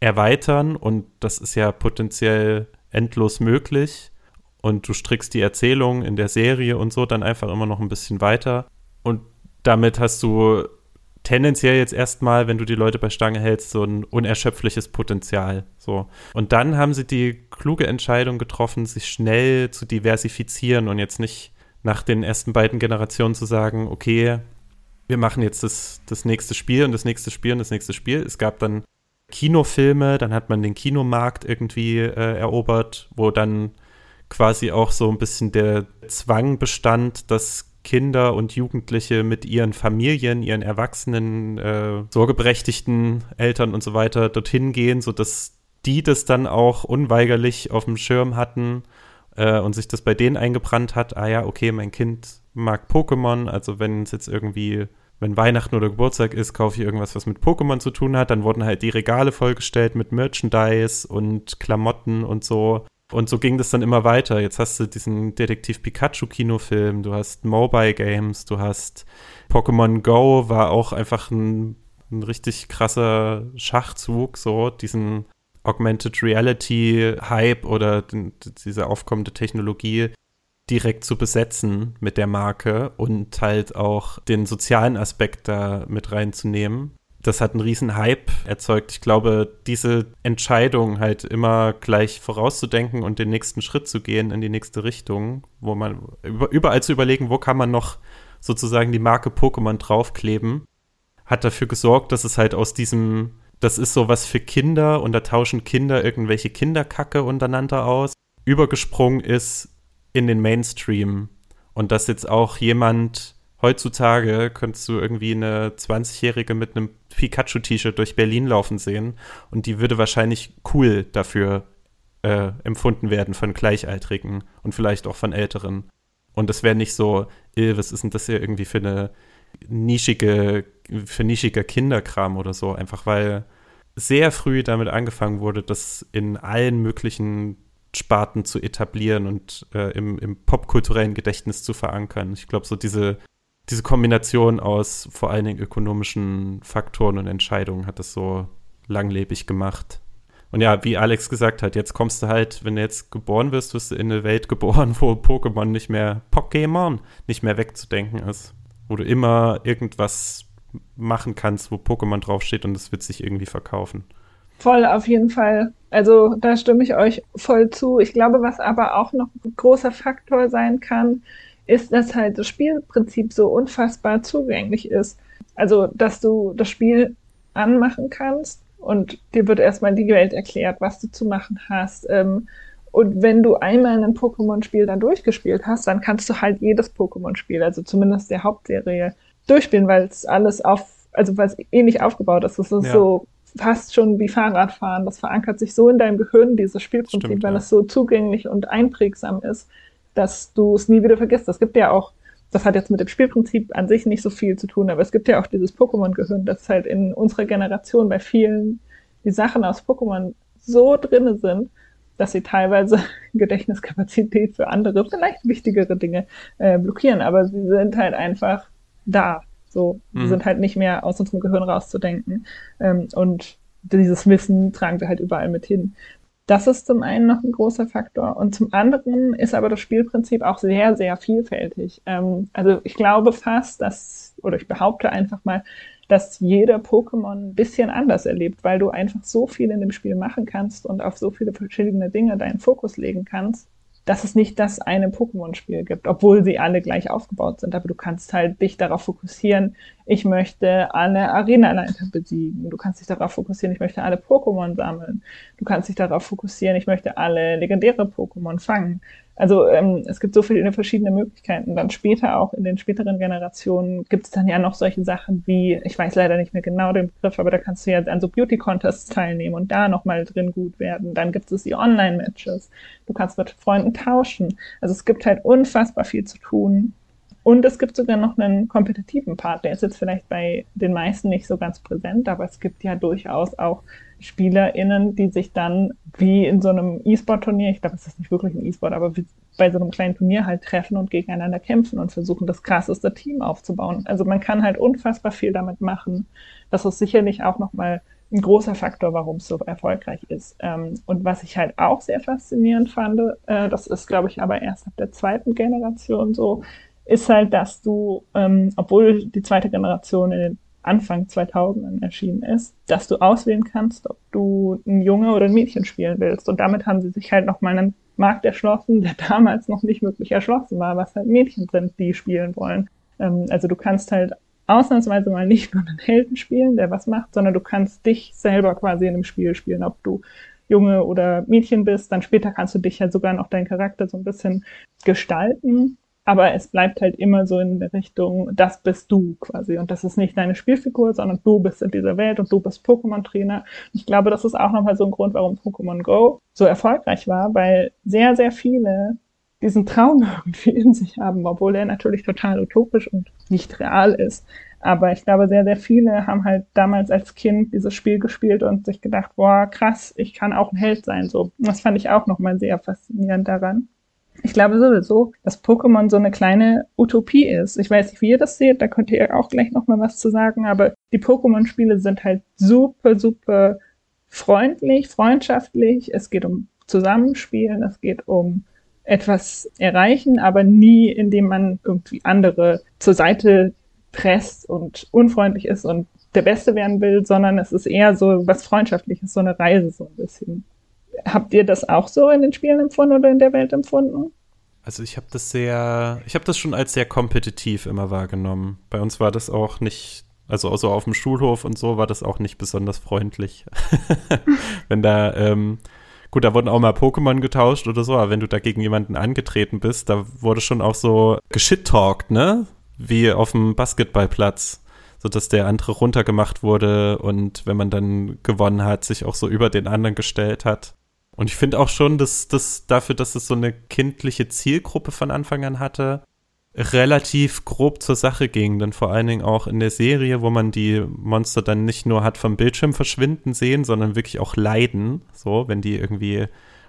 erweitern und das ist ja potenziell endlos möglich. Und du strickst die Erzählung in der Serie und so dann einfach immer noch ein bisschen weiter. Und damit hast du tendenziell jetzt erstmal, wenn du die Leute bei Stange hältst, so ein unerschöpfliches Potenzial. So. Und dann haben sie die kluge Entscheidung getroffen, sich schnell zu diversifizieren und jetzt nicht nach den ersten beiden Generationen zu sagen, okay, wir machen jetzt das, das nächste Spiel und das nächste Spiel und das nächste Spiel. Es gab dann Kinofilme, dann hat man den Kinomarkt irgendwie äh, erobert, wo dann quasi auch so ein bisschen der Zwang bestand, dass Kinder und Jugendliche mit ihren Familien, ihren erwachsenen, äh, sorgeberechtigten Eltern und so weiter dorthin gehen, sodass die das dann auch unweigerlich auf dem Schirm hatten äh, und sich das bei denen eingebrannt hat, ah ja, okay, mein Kind mag Pokémon, also wenn es jetzt irgendwie, wenn Weihnachten oder Geburtstag ist, kaufe ich irgendwas, was mit Pokémon zu tun hat, dann wurden halt die Regale vollgestellt mit Merchandise und Klamotten und so. Und so ging das dann immer weiter. Jetzt hast du diesen Detektiv Pikachu-Kinofilm, du hast Mobile Games, du hast Pokémon Go, war auch einfach ein, ein richtig krasser Schachzug, so diesen Augmented Reality Hype oder den, diese aufkommende Technologie direkt zu besetzen mit der Marke und halt auch den sozialen Aspekt da mit reinzunehmen das hat einen riesen Hype erzeugt. Ich glaube, diese Entscheidung halt immer gleich vorauszudenken und den nächsten Schritt zu gehen in die nächste Richtung, wo man überall zu überlegen, wo kann man noch sozusagen die Marke Pokémon draufkleben, hat dafür gesorgt, dass es halt aus diesem, das ist sowas für Kinder und da tauschen Kinder irgendwelche Kinderkacke untereinander aus, übergesprungen ist in den Mainstream. Und dass jetzt auch jemand heutzutage könntest du irgendwie eine 20-Jährige mit einem Pikachu-T-Shirt durch Berlin laufen sehen und die würde wahrscheinlich cool dafür äh, empfunden werden von Gleichaltrigen und vielleicht auch von Älteren. Und es wäre nicht so, was ist denn das hier irgendwie für eine nischige, für nischiger Kinderkram oder so, einfach weil sehr früh damit angefangen wurde, das in allen möglichen Sparten zu etablieren und äh, im, im popkulturellen Gedächtnis zu verankern. Ich glaube, so diese diese Kombination aus vor allen Dingen ökonomischen Faktoren und Entscheidungen hat das so langlebig gemacht. Und ja, wie Alex gesagt hat, jetzt kommst du halt, wenn du jetzt geboren wirst, wirst du in eine Welt geboren, wo Pokémon nicht mehr, Pokémon nicht mehr wegzudenken ist. Wo du immer irgendwas machen kannst, wo Pokémon draufsteht und es wird sich irgendwie verkaufen.
Voll, auf jeden Fall. Also da stimme ich euch voll zu. Ich glaube, was aber auch noch ein großer Faktor sein kann, ist, dass halt das Spielprinzip so unfassbar zugänglich ist. Also, dass du das Spiel anmachen kannst und dir wird erstmal die Welt erklärt, was du zu machen hast. Ähm, und wenn du einmal ein Pokémon-Spiel dann durchgespielt hast, dann kannst du halt jedes Pokémon-Spiel, also zumindest der Hauptserie, durchspielen, weil es alles auf, also weil es ähnlich aufgebaut ist. Es ist ja. so fast schon wie Fahrradfahren. Das verankert sich so in deinem Gehirn, dieses Spielprinzip, Stimmt, weil ja. es so zugänglich und einprägsam ist, dass du es nie wieder vergisst. Es gibt ja auch, das hat jetzt mit dem Spielprinzip an sich nicht so viel zu tun, aber es gibt ja auch dieses Pokémon-Gehirn, das halt in unserer Generation bei vielen die Sachen aus Pokémon so drinne sind, dass sie teilweise Gedächtniskapazität für andere, vielleicht wichtigere Dinge äh, blockieren, aber sie sind halt einfach da. So, mhm. sie sind halt nicht mehr aus unserem Gehirn rauszudenken. Ähm, und dieses Wissen tragen wir halt überall mit hin. Das ist zum einen noch ein großer Faktor. Und zum anderen ist aber das Spielprinzip auch sehr, sehr vielfältig. Ähm, also ich glaube fast, dass, oder ich behaupte einfach mal, dass jeder Pokémon ein bisschen anders erlebt, weil du einfach so viel in dem Spiel machen kannst und auf so viele verschiedene Dinge deinen Fokus legen kannst, dass es nicht das eine Pokémon-Spiel gibt, obwohl sie alle gleich aufgebaut sind. Aber du kannst halt dich darauf fokussieren, ich möchte alle Arena-Leiter besiegen. Du kannst dich darauf fokussieren, ich möchte alle Pokémon sammeln. Du kannst dich darauf fokussieren, ich möchte alle legendäre Pokémon fangen. Also ähm, es gibt so viele verschiedene Möglichkeiten. Dann später auch in den späteren Generationen gibt es dann ja noch solche Sachen wie, ich weiß leider nicht mehr genau den Begriff, aber da kannst du ja an so Beauty-Contests teilnehmen und da nochmal drin gut werden. Dann gibt es die Online-Matches. Du kannst mit Freunden tauschen. Also es gibt halt unfassbar viel zu tun. Und es gibt sogar noch einen kompetitiven Part, der ist jetzt vielleicht bei den meisten nicht so ganz präsent, aber es gibt ja durchaus auch SpielerInnen, die sich dann wie in so einem E-Sport-Turnier, ich glaube, es ist nicht wirklich ein E-Sport, aber bei so einem kleinen Turnier halt treffen und gegeneinander kämpfen und versuchen, das krasseste Team aufzubauen. Also man kann halt unfassbar viel damit machen. Das ist sicherlich auch nochmal ein großer Faktor, warum es so erfolgreich ist. Ähm, und was ich halt auch sehr faszinierend fand, äh, das ist, glaube ich, aber erst ab der zweiten Generation so, ist halt, dass du, ähm, obwohl die zweite Generation in den Anfang 2000 erschienen ist, dass du auswählen kannst, ob du ein Junge oder ein Mädchen spielen willst. Und damit haben sie sich halt nochmal einen Markt erschlossen, der damals noch nicht wirklich erschlossen war, was halt Mädchen sind, die spielen wollen. Ähm, also du kannst halt ausnahmsweise mal nicht nur einen Helden spielen, der was macht, sondern du kannst dich selber quasi in einem Spiel spielen, ob du Junge oder Mädchen bist, dann später kannst du dich ja sogar noch deinen Charakter so ein bisschen gestalten. Aber es bleibt halt immer so in der Richtung, das bist du quasi. Und das ist nicht deine Spielfigur, sondern du bist in dieser Welt und du bist Pokémon-Trainer. Ich glaube, das ist auch nochmal so ein Grund, warum Pokémon Go so erfolgreich war, weil sehr, sehr viele diesen Traum irgendwie in sich haben, obwohl er natürlich total utopisch und nicht real ist. Aber ich glaube, sehr, sehr viele haben halt damals als Kind dieses Spiel gespielt und sich gedacht, boah, krass, ich kann auch ein Held sein. So, das fand ich auch nochmal sehr faszinierend daran. Ich glaube sowieso, dass Pokémon so eine kleine Utopie ist. Ich weiß nicht, wie ihr das seht, da könnt ihr auch gleich nochmal was zu sagen, aber die Pokémon-Spiele sind halt super, super freundlich, freundschaftlich. Es geht um Zusammenspielen, es geht um etwas erreichen, aber nie, indem man irgendwie andere zur Seite presst und unfreundlich ist und der Beste werden will, sondern es ist eher so was Freundschaftliches, so eine Reise so ein bisschen. Habt ihr das auch so in den Spielen empfunden oder in der Welt empfunden?
Also ich habe das sehr, ich habe das schon als sehr kompetitiv immer wahrgenommen. Bei uns war das auch nicht, also außer auf dem Schulhof und so war das auch nicht besonders freundlich. Wenn da ähm, Gut, da wurden auch mal Pokémon getauscht oder so, aber wenn du da gegen jemanden angetreten bist, da wurde schon auch so geschittalkt, ne? Wie auf dem Basketballplatz, sodass der andere runtergemacht wurde und wenn man dann gewonnen hat, sich auch so über den anderen gestellt hat. Und ich finde auch schon, dass das dafür, dass es so eine kindliche Zielgruppe von Anfang an hatte, relativ grob zur Sache ging. Denn vor allen Dingen auch in der Serie, wo man die Monster dann nicht nur hat vom Bildschirm verschwinden sehen, sondern wirklich auch leiden. So, wenn die irgendwie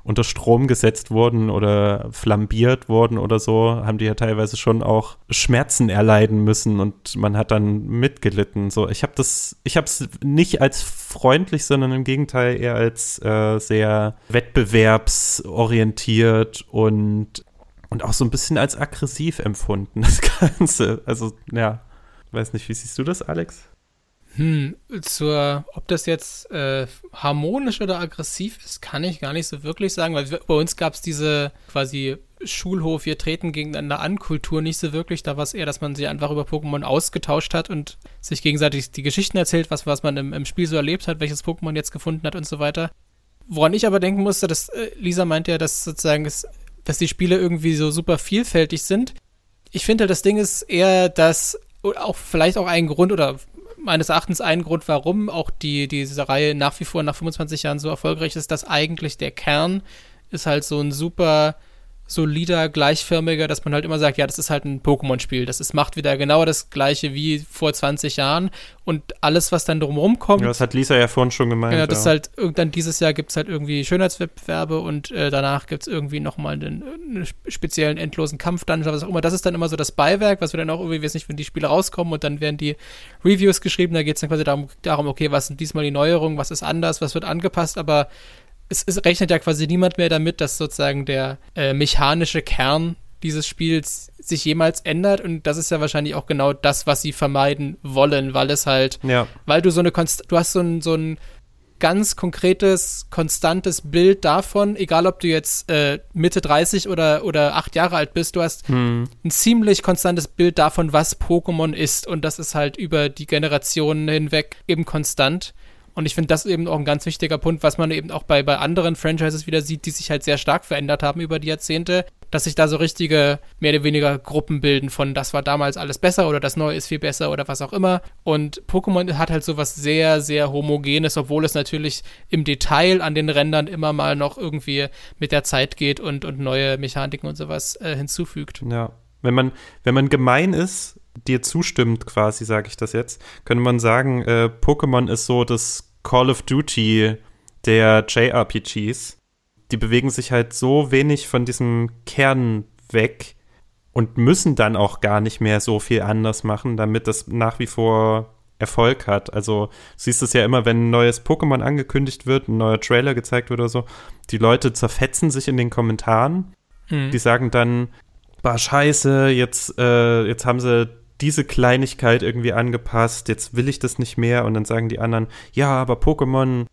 unter Strom gesetzt wurden oder flambiert wurden oder so, haben die ja teilweise schon auch Schmerzen erleiden müssen und man hat dann mitgelitten. So, ich habe das, ich habe es nicht als freundlich, sondern im Gegenteil eher als äh, sehr wettbewerbsorientiert und und auch so ein bisschen als aggressiv empfunden, das Ganze. Also, ja, weiß nicht, wie siehst du das, Alex?
Hm, zur, ob das jetzt äh, harmonisch oder aggressiv ist, kann ich gar nicht so wirklich sagen, weil bei uns gab es diese quasi Schulhof, wir treten gegeneinander an, Kultur nicht so wirklich. Da war es eher, dass man sich einfach über Pokémon ausgetauscht hat und sich gegenseitig die Geschichten erzählt, was, was man im, im Spiel so erlebt hat, welches Pokémon jetzt gefunden hat und so weiter. Woran ich aber denken musste, dass äh, Lisa meinte ja, dass sozusagen es dass die Spiele irgendwie so super vielfältig sind. Ich finde, das Ding ist eher, dass auch vielleicht auch ein Grund oder meines Erachtens ein Grund, warum auch die, diese Reihe nach wie vor nach 25 Jahren so erfolgreich ist, dass eigentlich der Kern ist halt so ein super solider, gleichförmiger, dass man halt immer sagt, ja, das ist halt ein Pokémon-Spiel. Das ist, macht wieder genau das gleiche wie vor 20 Jahren und alles, was dann drumherum kommt. Ja,
das hat Lisa ja vorhin schon gemeint.
Ja, das ja. ist halt, dann dieses Jahr gibt es halt irgendwie Schönheitswettbewerbe und äh, danach gibt es irgendwie nochmal einen, einen speziellen endlosen Kampf-Dungeon, was auch immer. Das ist dann immer so das Beiwerk, was wir dann auch irgendwie, weiß nicht, wenn die Spiele rauskommen und dann werden die Reviews geschrieben, da geht es dann quasi darum, darum, okay, was sind diesmal die Neuerungen, was ist anders, was wird angepasst, aber es, es, rechnet ja quasi niemand mehr damit, dass sozusagen der äh, mechanische Kern dieses Spiels sich jemals ändert und das ist ja wahrscheinlich auch genau das, was sie vermeiden wollen, weil es halt, ja. weil du so eine Konst du hast so ein, so ein ganz konkretes, konstantes Bild davon, egal ob du jetzt äh, Mitte 30 oder, oder 8 Jahre alt bist, du hast hm. ein ziemlich konstantes Bild davon, was Pokémon ist und das ist halt über die Generationen hinweg eben konstant. Und ich finde, das eben auch ein ganz wichtiger Punkt, was man eben auch bei, bei anderen Franchises wieder sieht, die sich halt sehr stark verändert haben über die Jahrzehnte, dass sich da so richtige, mehr oder weniger Gruppen bilden von, das war damals alles besser oder das Neue ist viel besser oder was auch immer. Und Pokémon hat halt so was sehr, sehr Homogenes, obwohl es natürlich im Detail an den Rändern immer mal noch irgendwie mit der Zeit geht und, und neue Mechaniken und sowas äh, hinzufügt.
Ja. Wenn man, wenn man gemein ist, dir zustimmt, quasi, sage ich das jetzt, könnte man sagen, äh, Pokémon ist so das Call of Duty der JRPGs. Die bewegen sich halt so wenig von diesem Kern weg und müssen dann auch gar nicht mehr so viel anders machen, damit das nach wie vor Erfolg hat. Also du siehst es ja immer, wenn ein neues Pokémon angekündigt wird, ein neuer Trailer gezeigt wird oder so, die Leute zerfetzen sich in den Kommentaren. Mhm. Die sagen dann, war scheiße, jetzt, äh, jetzt haben sie diese Kleinigkeit irgendwie angepasst, jetzt will ich das nicht mehr und dann sagen die anderen, ja, aber Pokémon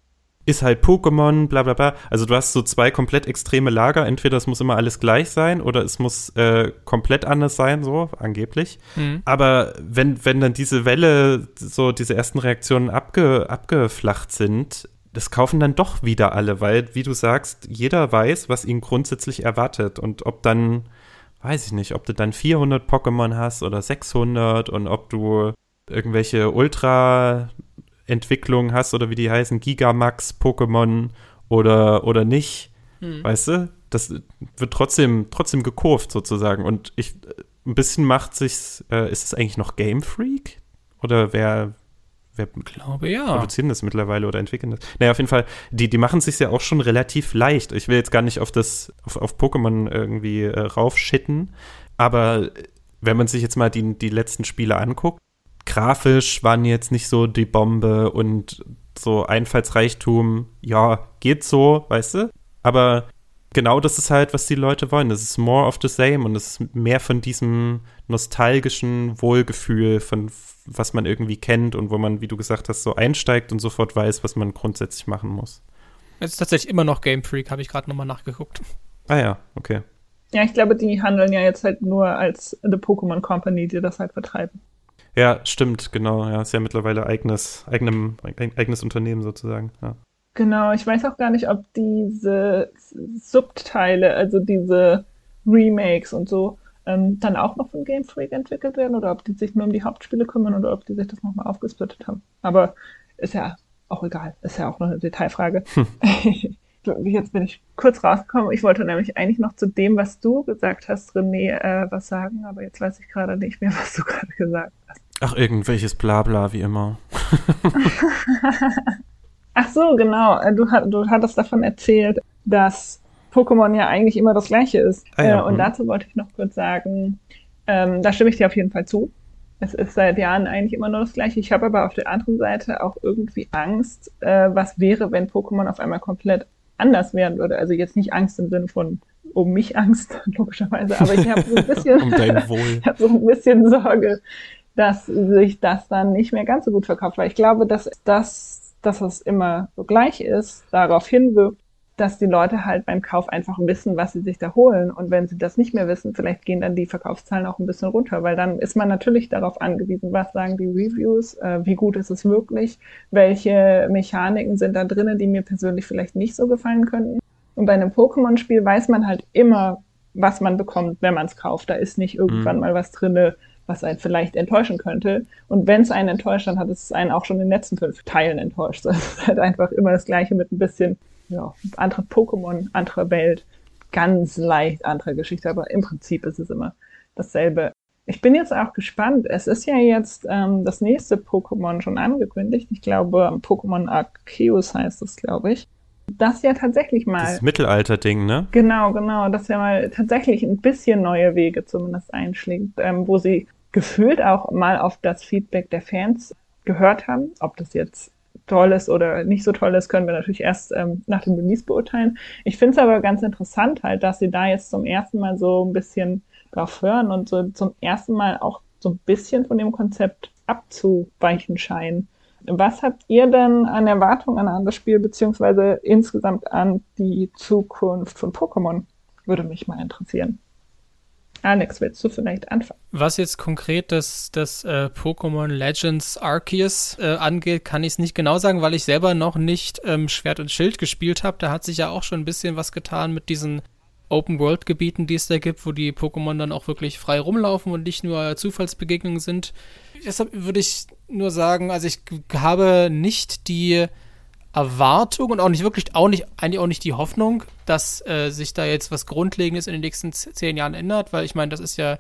ist halt Pokémon, bla bla bla. Also du hast so zwei komplett extreme Lager. Entweder es muss immer alles gleich sein oder es muss äh, komplett anders sein, so angeblich. Mhm. Aber wenn, wenn dann diese Welle, so diese ersten Reaktionen abge, abgeflacht sind, das kaufen dann doch wieder alle, weil, wie du sagst, jeder weiß, was ihn grundsätzlich erwartet. Und ob dann, weiß ich nicht, ob du dann 400 Pokémon hast oder 600 und ob du irgendwelche Ultra Entwicklungen hast oder wie die heißen, Gigamax-Pokémon oder, oder nicht. Hm. Weißt du? Das wird trotzdem, trotzdem gekurvt sozusagen. Und ich, ein bisschen macht sich's, äh, ist es eigentlich noch Game Freak? Oder wer, wer
glaube ja.
produzieren das mittlerweile oder entwickeln das? Naja, auf jeden Fall, die, die machen es sich ja auch schon relativ leicht. Ich will jetzt gar nicht auf das, auf, auf Pokémon irgendwie äh, raufschitten, aber wenn man sich jetzt mal die, die letzten Spiele anguckt, grafisch waren jetzt nicht so die Bombe und so Einfallsreichtum, ja, geht so, weißt du? Aber genau das ist halt, was die Leute wollen. Das ist more of the same und es ist mehr von diesem nostalgischen Wohlgefühl, von was man irgendwie kennt und wo man, wie du gesagt hast, so einsteigt und sofort weiß, was man grundsätzlich machen muss.
Es ist tatsächlich immer noch Game Freak, habe ich gerade nochmal nachgeguckt.
Ah ja, okay.
Ja, ich glaube, die handeln ja jetzt halt nur als The Pokémon Company, die das halt vertreiben.
Ja, stimmt, genau. Ja, ist ja mittlerweile eigenes, eigenem, eigenes Unternehmen sozusagen. Ja.
Genau, ich weiß auch gar nicht, ob diese Subteile, also diese Remakes und so, ähm, dann auch noch von Game Freak entwickelt werden oder ob die sich nur um die Hauptspiele kümmern oder ob die sich das nochmal aufgesplittet haben. Aber ist ja auch egal, ist ja auch noch eine Detailfrage. Hm. Jetzt bin ich kurz rausgekommen. Ich wollte nämlich eigentlich noch zu dem, was du gesagt hast, René, äh, was sagen, aber jetzt weiß ich gerade nicht mehr, was du gerade gesagt hast.
Ach, irgendwelches Blabla, wie immer.
Ach so, genau. Äh, du, du hattest davon erzählt, dass Pokémon ja eigentlich immer das gleiche ist. Ah, ja. Äh, und mhm. dazu wollte ich noch kurz sagen, ähm, da stimme ich dir auf jeden Fall zu. Es ist seit Jahren eigentlich immer nur das gleiche. Ich habe aber auf der anderen Seite auch irgendwie Angst, äh, was wäre, wenn Pokémon auf einmal komplett anders werden würde. Also jetzt nicht Angst im Sinne von um mich Angst, logischerweise, aber ich habe so ein bisschen,
um
ich habe so ein bisschen Sorge, dass sich das dann nicht mehr ganz so gut verkauft. Weil ich glaube, dass das, dass es immer so gleich ist, darauf hinwirkt, dass die Leute halt beim Kauf einfach wissen, was sie sich da holen. Und wenn sie das nicht mehr wissen, vielleicht gehen dann die Verkaufszahlen auch ein bisschen runter, weil dann ist man natürlich darauf angewiesen, was sagen die Reviews, äh, wie gut ist es wirklich, welche Mechaniken sind da drinnen, die mir persönlich vielleicht nicht so gefallen könnten. Und bei einem Pokémon-Spiel weiß man halt immer, was man bekommt, wenn man es kauft. Da ist nicht irgendwann mhm. mal was drinne, was einen vielleicht enttäuschen könnte. Und wenn es einen enttäuscht, dann hat es einen auch schon in den letzten fünf Teilen enttäuscht. Das ist halt einfach immer das Gleiche mit ein bisschen, ja, andere Pokémon, andere Welt, ganz leicht andere Geschichte, aber im Prinzip ist es immer dasselbe. Ich bin jetzt auch gespannt. Es ist ja jetzt ähm, das nächste Pokémon schon angekündigt. Ich glaube, Pokémon Arceus heißt es, glaube ich. Das ja tatsächlich mal. Das
Mittelalter-Ding, ne?
Genau, genau. Das ja mal tatsächlich ein bisschen neue Wege zumindest einschlägt, ähm, wo sie gefühlt auch mal auf das Feedback der Fans gehört haben. Ob das jetzt toll ist oder nicht so toll ist, können wir natürlich erst ähm, nach dem Release beurteilen. Ich finde es aber ganz interessant halt, dass sie da jetzt zum ersten Mal so ein bisschen drauf hören und so zum ersten Mal auch so ein bisschen von dem Konzept abzuweichen scheinen. Was habt ihr denn an Erwartungen an das Spiel, beziehungsweise insgesamt an die Zukunft von Pokémon? Würde mich mal interessieren. Alex, willst du vielleicht anfangen?
Was jetzt konkret das, das äh, Pokémon Legends Arceus äh, angeht, kann ich es nicht genau sagen, weil ich selber noch nicht ähm, Schwert und Schild gespielt habe. Da hat sich ja auch schon ein bisschen was getan mit diesen Open-World-Gebieten, die es da gibt, wo die Pokémon dann auch wirklich frei rumlaufen und nicht nur Zufallsbegegnungen sind. Deshalb würde ich nur sagen, also ich habe nicht die Erwartung und auch nicht wirklich, auch nicht, eigentlich auch nicht die Hoffnung, dass äh, sich da jetzt was Grundlegendes in den nächsten zehn Jahren ändert, weil ich meine, das ist ja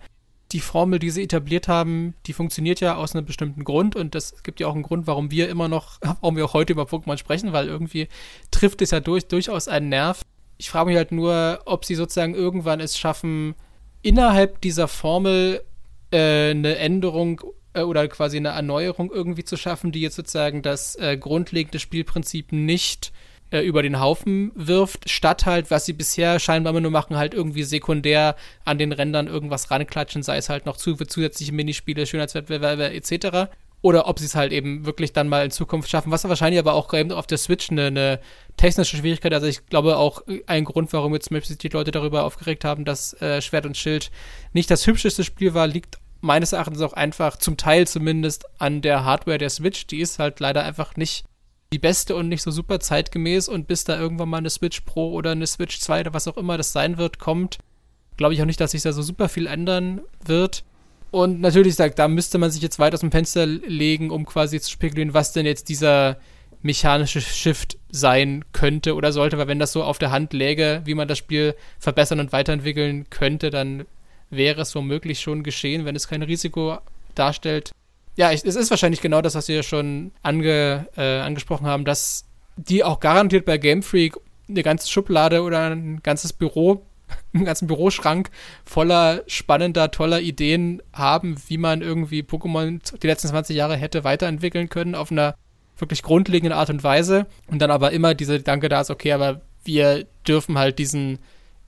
die Formel, die sie etabliert haben, die funktioniert ja aus einem bestimmten Grund und das gibt ja auch einen Grund, warum wir immer noch, warum wir auch heute über Pokémon sprechen, weil irgendwie trifft es ja durch, durchaus einen Nerv. Ich frage mich halt nur, ob sie sozusagen irgendwann es schaffen, innerhalb dieser Formel äh, eine Änderung äh, oder quasi eine Erneuerung irgendwie zu schaffen, die jetzt sozusagen das äh, grundlegende Spielprinzip nicht äh, über den Haufen wirft, statt halt, was sie bisher scheinbar immer nur machen, halt irgendwie sekundär an den Rändern irgendwas ranklatschen, sei es halt noch zu, zusätzliche Minispiele, Schönheitswettbewerbe etc. oder ob sie es halt eben wirklich dann mal in Zukunft schaffen, was wahrscheinlich aber auch eben auf der Switch eine, eine technische Schwierigkeit, also ich glaube auch ein Grund, warum jetzt zum Beispiel die Leute darüber aufgeregt haben, dass äh, Schwert und Schild nicht das hübscheste Spiel war, liegt meines Erachtens auch einfach zum Teil zumindest an der Hardware der Switch, die ist halt leider einfach nicht die beste und nicht so super zeitgemäß. Und bis da irgendwann mal eine Switch Pro oder eine Switch 2 oder was auch immer das sein wird, kommt, glaube ich auch nicht, dass sich da so super viel ändern wird. Und natürlich da müsste man sich jetzt weit aus dem Fenster legen, um quasi zu spekulieren, was denn jetzt dieser mechanische Shift sein könnte oder sollte, weil wenn das so auf der Hand läge, wie man das Spiel verbessern und weiterentwickeln könnte, dann wäre es womöglich schon geschehen, wenn es kein Risiko darstellt. Ja, ich, es ist wahrscheinlich genau das, was wir schon ange, äh, angesprochen haben, dass die auch garantiert bei Game Freak eine ganze Schublade oder ein ganzes Büro einen ganzen Büroschrank voller spannender, toller Ideen haben, wie man irgendwie Pokémon die letzten 20 Jahre hätte weiterentwickeln können auf einer wirklich grundlegenden Art und Weise. Und dann aber immer diese Gedanke da ist, okay, aber wir dürfen halt diesen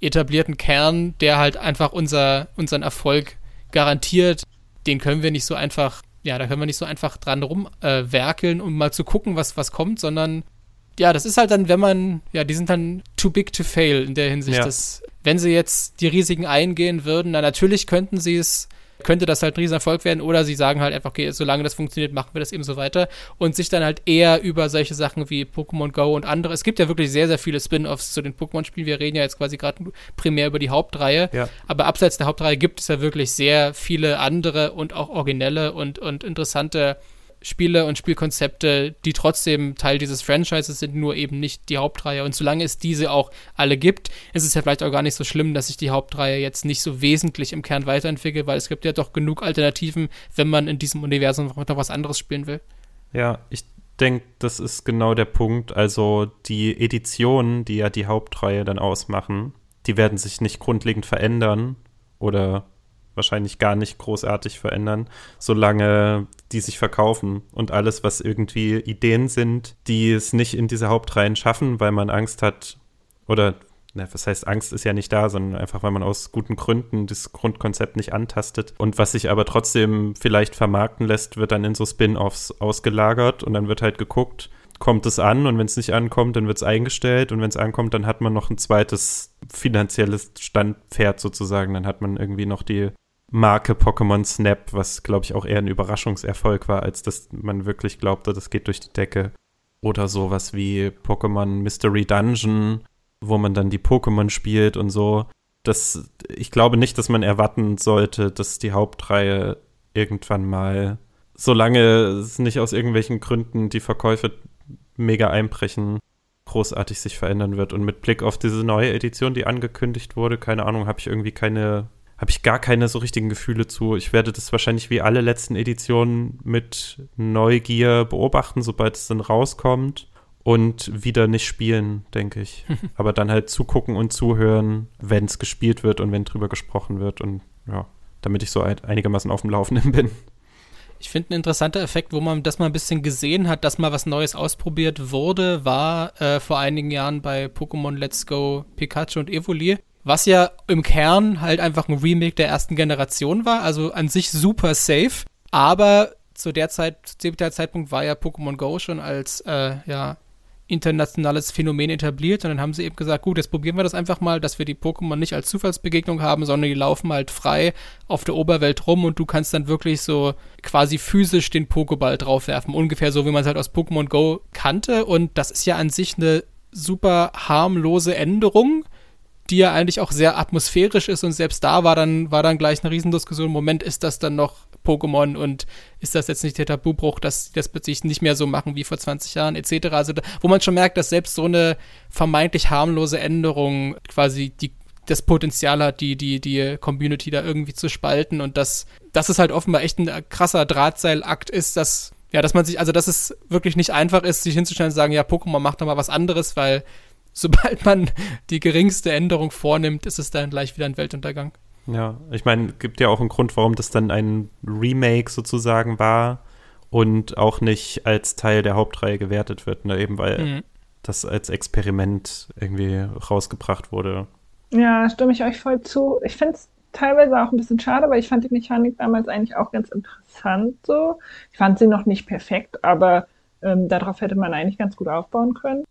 etablierten Kern, der halt einfach unser, unseren Erfolg garantiert, den können wir nicht so einfach, ja, da können wir nicht so einfach dran rumwerkeln, äh, um mal zu gucken, was, was kommt, sondern ja, das ist halt dann, wenn man, ja, die sind dann too big to fail in der Hinsicht. Ja. Dass, wenn sie jetzt die Risiken eingehen würden, dann natürlich könnten sie es, könnte das halt ein Riesenerfolg werden, oder sie sagen halt einfach, okay, solange das funktioniert, machen wir das eben so weiter und sich dann halt eher über solche Sachen wie Pokémon Go und andere. Es gibt ja wirklich sehr, sehr viele Spin-offs zu den Pokémon-Spielen. Wir reden ja jetzt quasi gerade primär über die Hauptreihe, ja. aber abseits der Hauptreihe gibt es ja wirklich sehr viele andere und auch originelle und, und interessante Spiele und Spielkonzepte, die trotzdem Teil dieses Franchises sind, nur eben nicht die Hauptreihe. Und solange es diese auch alle gibt, ist es ja vielleicht auch gar nicht so schlimm, dass sich die Hauptreihe jetzt nicht so wesentlich im Kern weiterentwickelt, weil es gibt ja doch genug Alternativen, wenn man in diesem Universum noch was anderes spielen will.
Ja, ich denke, das ist genau der Punkt. Also die Editionen, die ja die Hauptreihe dann ausmachen, die werden sich nicht grundlegend verändern oder wahrscheinlich gar nicht großartig verändern, solange die sich verkaufen und alles, was irgendwie Ideen sind, die es nicht in diese Hauptreihen schaffen, weil man Angst hat oder na, was heißt, Angst ist ja nicht da, sondern einfach, weil man aus guten Gründen das Grundkonzept nicht antastet. Und was sich aber trotzdem vielleicht vermarkten lässt, wird dann in so Spin-offs ausgelagert und dann wird halt geguckt, kommt es an und wenn es nicht ankommt, dann wird es eingestellt und wenn es ankommt, dann hat man noch ein zweites finanzielles Standpferd sozusagen. Dann hat man irgendwie noch die Marke Pokémon Snap, was glaube ich auch eher ein Überraschungserfolg war, als dass man wirklich glaubte, das geht durch die Decke. Oder sowas wie Pokémon Mystery Dungeon, wo man dann die Pokémon spielt und so. Das, ich glaube nicht, dass man erwarten sollte, dass die Hauptreihe irgendwann mal, solange es nicht aus irgendwelchen Gründen die Verkäufe mega einbrechen, großartig sich verändern wird. Und mit Blick auf diese neue Edition, die angekündigt wurde, keine Ahnung, habe ich irgendwie keine habe ich gar keine so richtigen Gefühle zu. Ich werde das wahrscheinlich wie alle letzten Editionen mit Neugier beobachten, sobald es dann rauskommt und wieder nicht spielen, denke ich. Aber dann halt zugucken und zuhören, wenn es gespielt wird und wenn drüber gesprochen wird und ja, damit ich so einigermaßen auf dem Laufenden bin.
Ich finde, ein interessanter Effekt, wo man das mal ein bisschen gesehen hat, dass mal was Neues ausprobiert wurde, war äh, vor einigen Jahren bei Pokémon Let's Go Pikachu und Evoli was ja im Kern halt einfach ein Remake der ersten Generation war, also an sich super safe, aber zu der Zeit, zu dem Zeitpunkt war ja Pokémon Go schon als äh, ja, internationales Phänomen etabliert und dann haben sie eben gesagt, gut, jetzt probieren wir das einfach mal, dass wir die Pokémon nicht als Zufallsbegegnung haben, sondern die laufen halt frei auf der Oberwelt rum und du kannst dann wirklich so quasi physisch den Pokéball draufwerfen, ungefähr so, wie man es halt aus Pokémon Go kannte und das ist ja an sich eine super harmlose Änderung, die ja eigentlich auch sehr atmosphärisch ist und selbst da war dann, war dann gleich eine Riesendiskussion. Moment, ist das dann noch Pokémon und ist das jetzt nicht der Tabubruch, dass die das plötzlich nicht mehr so machen wie vor 20 Jahren etc. Also da, wo man schon merkt, dass selbst so eine vermeintlich harmlose Änderung quasi die das Potenzial hat, die, die, die Community da irgendwie zu spalten und dass, dass es halt offenbar echt ein krasser Drahtseilakt ist, dass, ja, dass man sich, also dass es wirklich nicht einfach ist, sich hinzustellen und sagen, ja, Pokémon macht doch mal was anderes, weil sobald man die geringste Änderung vornimmt, ist es dann gleich wieder ein Weltuntergang.
Ja, ich meine, gibt ja auch einen Grund, warum das dann ein Remake sozusagen war und auch nicht als Teil der Hauptreihe gewertet wird, ne? eben weil mhm. das als Experiment irgendwie rausgebracht wurde.
Ja, stimme ich euch voll zu. Ich finde es teilweise auch ein bisschen schade, weil ich fand die Mechanik damals eigentlich auch ganz interessant so. Ich fand sie noch nicht perfekt, aber ähm, darauf hätte man eigentlich ganz gut aufbauen können.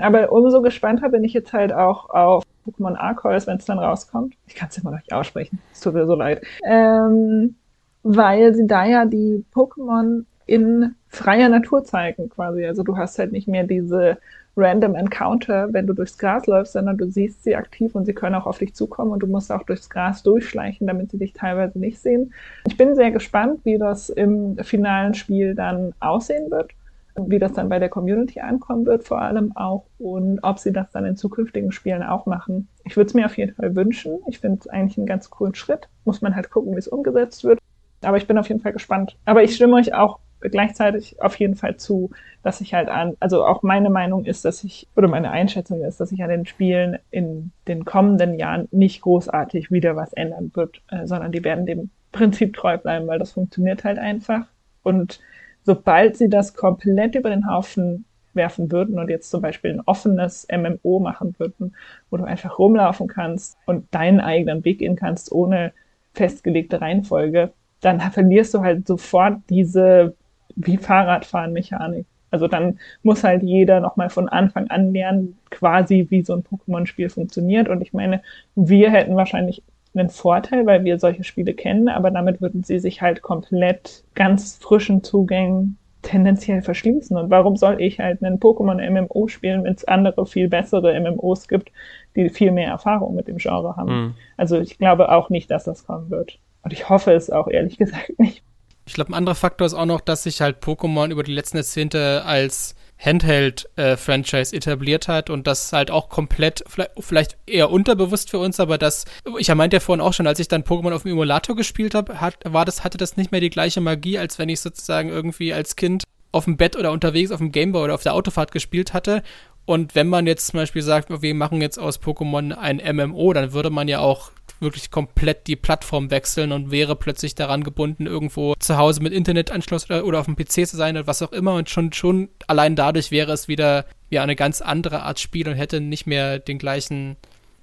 Aber umso gespannter bin ich jetzt halt auch auf Pokémon Arceus, wenn es dann rauskommt. Ich kann es immer noch nicht aussprechen. Es tut mir so leid. Ähm, weil sie da ja die Pokémon in freier Natur zeigen quasi. Also du hast halt nicht mehr diese random Encounter, wenn du durchs Gras läufst, sondern du siehst sie aktiv und sie können auch auf dich zukommen und du musst auch durchs Gras durchschleichen, damit sie dich teilweise nicht sehen. Ich bin sehr gespannt, wie das im finalen Spiel dann aussehen wird, wie das dann bei der Community ankommen wird vor allem auch und ob sie das dann in zukünftigen Spielen auch machen. Ich würde es mir auf jeden Fall wünschen. Ich finde es eigentlich einen ganz coolen Schritt. Muss man halt gucken, wie es umgesetzt wird. Aber ich bin auf jeden Fall gespannt. Aber ich stimme euch auch gleichzeitig auf jeden Fall zu, dass ich halt an, also auch meine Meinung ist, dass ich, oder meine Einschätzung ist, dass sich an den Spielen in den kommenden Jahren nicht großartig wieder was ändern wird, äh, sondern die werden dem Prinzip treu bleiben, weil das funktioniert halt einfach. Und sobald sie das komplett über den Haufen werfen würden und jetzt zum Beispiel ein offenes MMO machen würden, wo du einfach rumlaufen kannst und deinen eigenen Weg gehen kannst, ohne festgelegte Reihenfolge, dann verlierst du halt sofort diese wie Fahrradfahren-Mechanik. Also dann muss halt jeder nochmal von Anfang an lernen, quasi wie so ein Pokémon-Spiel funktioniert. Und ich meine, wir hätten wahrscheinlich einen Vorteil, weil wir solche Spiele kennen, aber damit würden sie sich halt komplett ganz frischen Zugängen tendenziell verschließen. Und warum soll ich halt einen Pokémon-MMO spielen, wenn es andere, viel bessere MMOs gibt, die viel mehr Erfahrung mit dem Genre haben? Mhm. Also ich glaube auch nicht, dass das kommen wird. Und ich hoffe es auch ehrlich gesagt nicht.
Ich glaube, ein anderer Faktor ist auch noch, dass sich halt Pokémon über die letzten Jahrzehnte als Handheld-Franchise äh, etabliert hat und das halt auch komplett, vielleicht eher unterbewusst für uns, aber das, ich meinte ja vorhin auch schon, als ich dann Pokémon auf dem Emulator gespielt habe, hat, war das, hatte das nicht mehr die gleiche Magie, als wenn ich sozusagen irgendwie als Kind auf dem Bett oder unterwegs auf dem Gameboy oder auf der Autofahrt gespielt hatte. Und wenn man jetzt zum Beispiel sagt, wir machen jetzt aus Pokémon ein MMO, dann würde man ja auch wirklich komplett die Plattform wechseln und wäre plötzlich daran gebunden, irgendwo zu Hause mit Internetanschluss oder, auf dem PC zu sein oder was auch immer. Und schon, schon allein dadurch wäre es wieder ja, eine ganz andere Art Spiel und hätte nicht mehr den gleichen,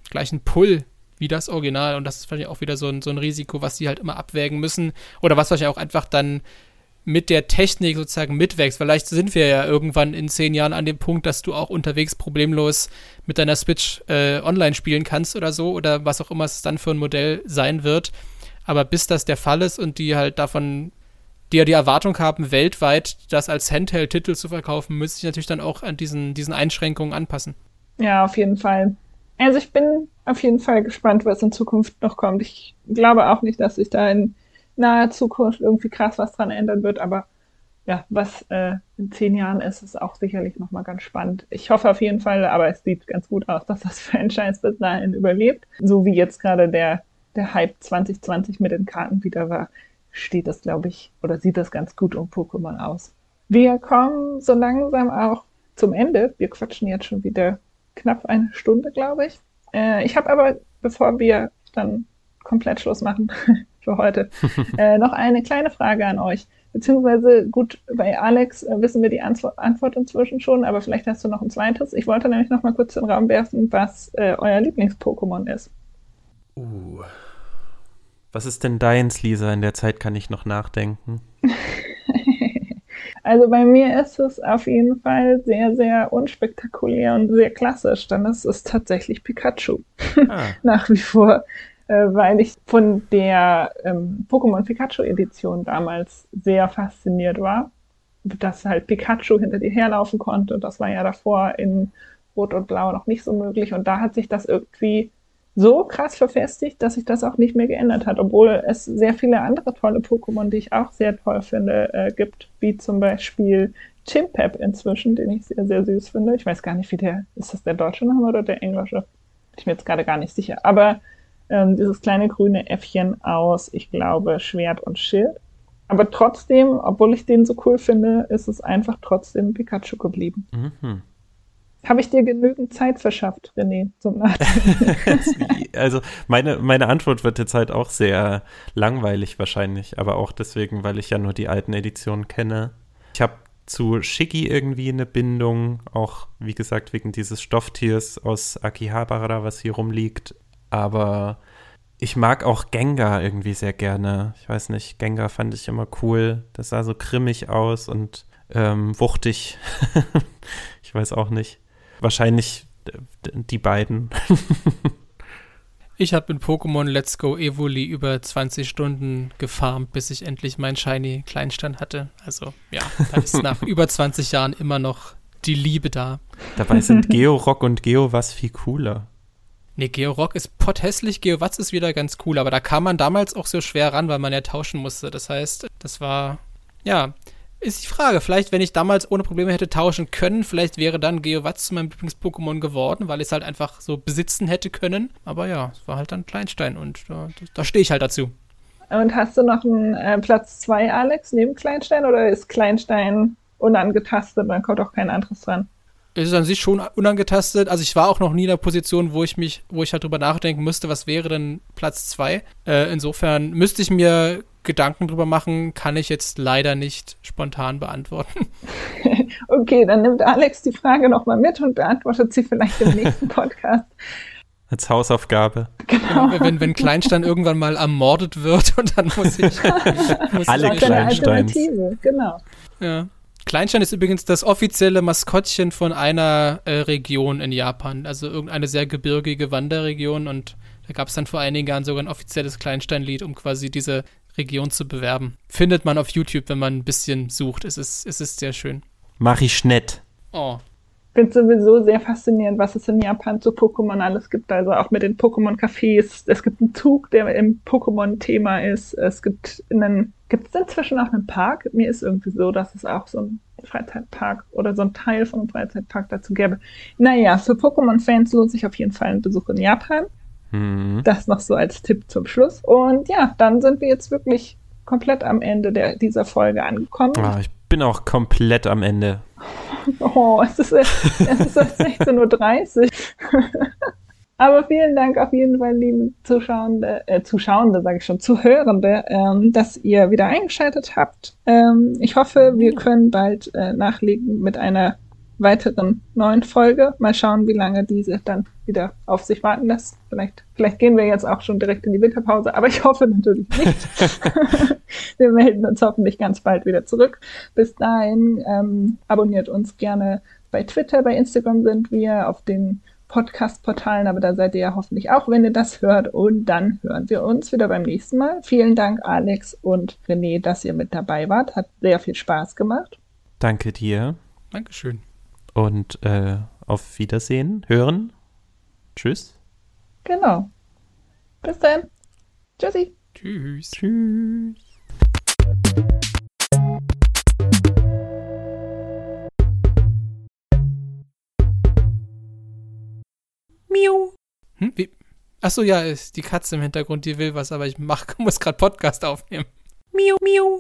gleichen Pull wie das Original. Und das ist vielleicht auch wieder so ein, so ein Risiko, was sie halt immer abwägen müssen. Oder was wahrscheinlich auch einfach dann mit der Technik sozusagen mitwächst. Vielleicht sind wir ja irgendwann in zehn Jahren an dem Punkt, dass du auch unterwegs problemlos mit deiner Switch äh, online spielen kannst oder so oder was auch immer es dann für ein Modell sein wird. Aber bis das der Fall ist und die halt davon, die ja die Erwartung haben, weltweit das als Handheld-Titel zu verkaufen, müsste ich natürlich dann auch an diesen, diesen Einschränkungen anpassen.
Ja, auf jeden Fall. Also ich bin auf jeden Fall gespannt, was in Zukunft noch kommt. Ich glaube auch nicht, dass sich da in naher Zukunft irgendwie krass was dran ändern wird, aber ja, was äh, in zehn Jahren ist, ist auch sicherlich nochmal ganz spannend. Ich hoffe auf jeden Fall, aber es sieht ganz gut aus, dass das Franchise bis dahin überlebt. So wie jetzt gerade der, der Hype 2020 mit den Karten wieder war, steht das, glaube ich, oder sieht das ganz gut um Pokémon aus. Wir kommen so langsam auch zum Ende. Wir quatschen jetzt schon wieder knapp eine Stunde, glaube ich. Äh, ich habe aber, bevor wir dann komplett Schluss machen, für heute. äh, noch eine kleine Frage an euch. Beziehungsweise, gut, bei Alex äh, wissen wir die Antwort, Antwort inzwischen schon, aber vielleicht hast du noch ein zweites. Ich wollte nämlich noch mal kurz in den Raum werfen, was äh, euer Lieblings-Pokémon ist.
Uh. Was ist denn deins, Lisa? In der Zeit kann ich noch nachdenken.
also bei mir ist es auf jeden Fall sehr, sehr unspektakulär und sehr klassisch. Dann ist es tatsächlich Pikachu. Ah. Nach wie vor weil ich von der ähm, Pokémon Pikachu Edition damals sehr fasziniert war, dass halt Pikachu hinter dir herlaufen konnte. Das war ja davor in Rot und Blau noch nicht so möglich. Und da hat sich das irgendwie so krass verfestigt, dass sich das auch nicht mehr geändert hat, obwohl es sehr viele andere tolle Pokémon, die ich auch sehr toll finde, äh, gibt, wie zum Beispiel Chimpep inzwischen, den ich sehr, sehr süß finde. Ich weiß gar nicht, wie der, ist das der deutsche Name oder der englische? Bin ich mir jetzt gerade gar nicht sicher. Aber ähm, dieses kleine grüne Äffchen aus, ich glaube, Schwert und Schild. Aber trotzdem, obwohl ich den so cool finde, ist es einfach trotzdem Pikachu geblieben. Mhm. Habe ich dir genügend Zeit verschafft, René, zum Nachdenken?
also meine, meine Antwort wird jetzt halt auch sehr langweilig wahrscheinlich, aber auch deswegen, weil ich ja nur die alten Editionen kenne. Ich habe zu Shiggy irgendwie eine Bindung, auch wie gesagt wegen dieses Stofftiers aus Akihabara, was hier rumliegt aber Ich mag auch Gengar irgendwie sehr gerne. Ich weiß nicht, Gengar fand ich immer cool. Das sah so grimmig aus und ähm, wuchtig. ich weiß auch nicht. Wahrscheinlich die beiden.
ich habe in Pokémon Let's Go Evoli über 20 Stunden gefarmt, bis ich endlich meinen Shiny Kleinstand hatte. Also ja, da ist nach über 20 Jahren immer noch die Liebe da.
Dabei sind Georock und Geowas viel cooler.
Nee, Georock ist potthässlich, Geowatz ist wieder ganz cool, aber da kam man damals auch so schwer ran, weil man ja tauschen musste. Das heißt, das war, ja, ist die Frage. Vielleicht, wenn ich damals ohne Probleme hätte tauschen können, vielleicht wäre dann Geowatz zu meinem Lieblings-Pokémon geworden, weil ich es halt einfach so besitzen hätte können. Aber ja, es war halt dann Kleinstein und da, da stehe ich halt dazu.
Und hast du noch einen äh, Platz 2, Alex, neben Kleinstein oder ist Kleinstein unangetastet, dann kommt auch kein anderes dran.
Es ist an sich schon unangetastet. Also ich war auch noch nie in der Position, wo ich mich, wo ich halt drüber nachdenken müsste, was wäre denn Platz 2. Äh, insofern müsste ich mir Gedanken drüber machen, kann ich jetzt leider nicht spontan beantworten.
okay, dann nimmt Alex die Frage nochmal mit und beantwortet sie vielleicht im nächsten Podcast.
Als Hausaufgabe.
Genau. genau. Wenn, wenn Kleinstein irgendwann mal ermordet wird und dann muss ich.
Muss Alle ich Kleinsteins.
Genau.
Ja. Kleinstein ist übrigens das offizielle Maskottchen von einer äh, Region in Japan, also irgendeine sehr gebirgige Wanderregion und da gab es dann vor einigen Jahren sogar ein offizielles Kleinsteinlied, um quasi diese Region zu bewerben. Findet man auf YouTube, wenn man ein bisschen sucht. Es ist, es ist sehr schön.
Mach ich nett.
Oh.
Ich finde sowieso sehr faszinierend, was es in Japan zu Pokémon alles gibt. Also auch mit den Pokémon-Cafés. Es gibt einen Zug, der im Pokémon-Thema ist. Es gibt einen Gibt es inzwischen auch einen Park? Mir ist irgendwie so, dass es auch so einen Freizeitpark oder so ein Teil von einem Freizeitpark dazu gäbe. Naja, für Pokémon-Fans lohnt sich auf jeden Fall ein Besuch in Japan. Mhm. Das noch so als Tipp zum Schluss. Und ja, dann sind wir jetzt wirklich komplett am Ende der, dieser Folge angekommen.
Oh, ich bin auch komplett am Ende.
Oh, es ist, es ist 16.30 Uhr. Aber vielen Dank auf jeden Fall, liebe Zuschauende, äh, Zuschauende, sage ich schon, Zuhörende, ähm, dass ihr wieder eingeschaltet habt. Ähm, ich hoffe, wir können bald äh, nachlegen mit einer weiteren neuen Folge. Mal schauen, wie lange diese dann wieder auf sich warten lässt. Vielleicht, vielleicht gehen wir jetzt auch schon direkt in die Winterpause, aber ich hoffe natürlich nicht. wir melden uns hoffentlich ganz bald wieder zurück. Bis dahin ähm, abonniert uns gerne bei Twitter, bei Instagram sind wir, auf den Podcast-Portalen, aber da seid ihr ja hoffentlich auch, wenn ihr das hört. Und dann hören wir uns wieder beim nächsten Mal. Vielen Dank, Alex und René, dass ihr mit dabei wart. Hat sehr viel Spaß gemacht.
Danke dir.
Dankeschön.
Und äh, auf Wiedersehen, hören. Tschüss.
Genau. Bis dann. Tschüssi.
Tschüss.
Tschüss.
Miau. Hm, wie? Achso, ja, ist die Katze im Hintergrund, die will was, aber ich mach, muss gerade Podcast aufnehmen. Miau, miau.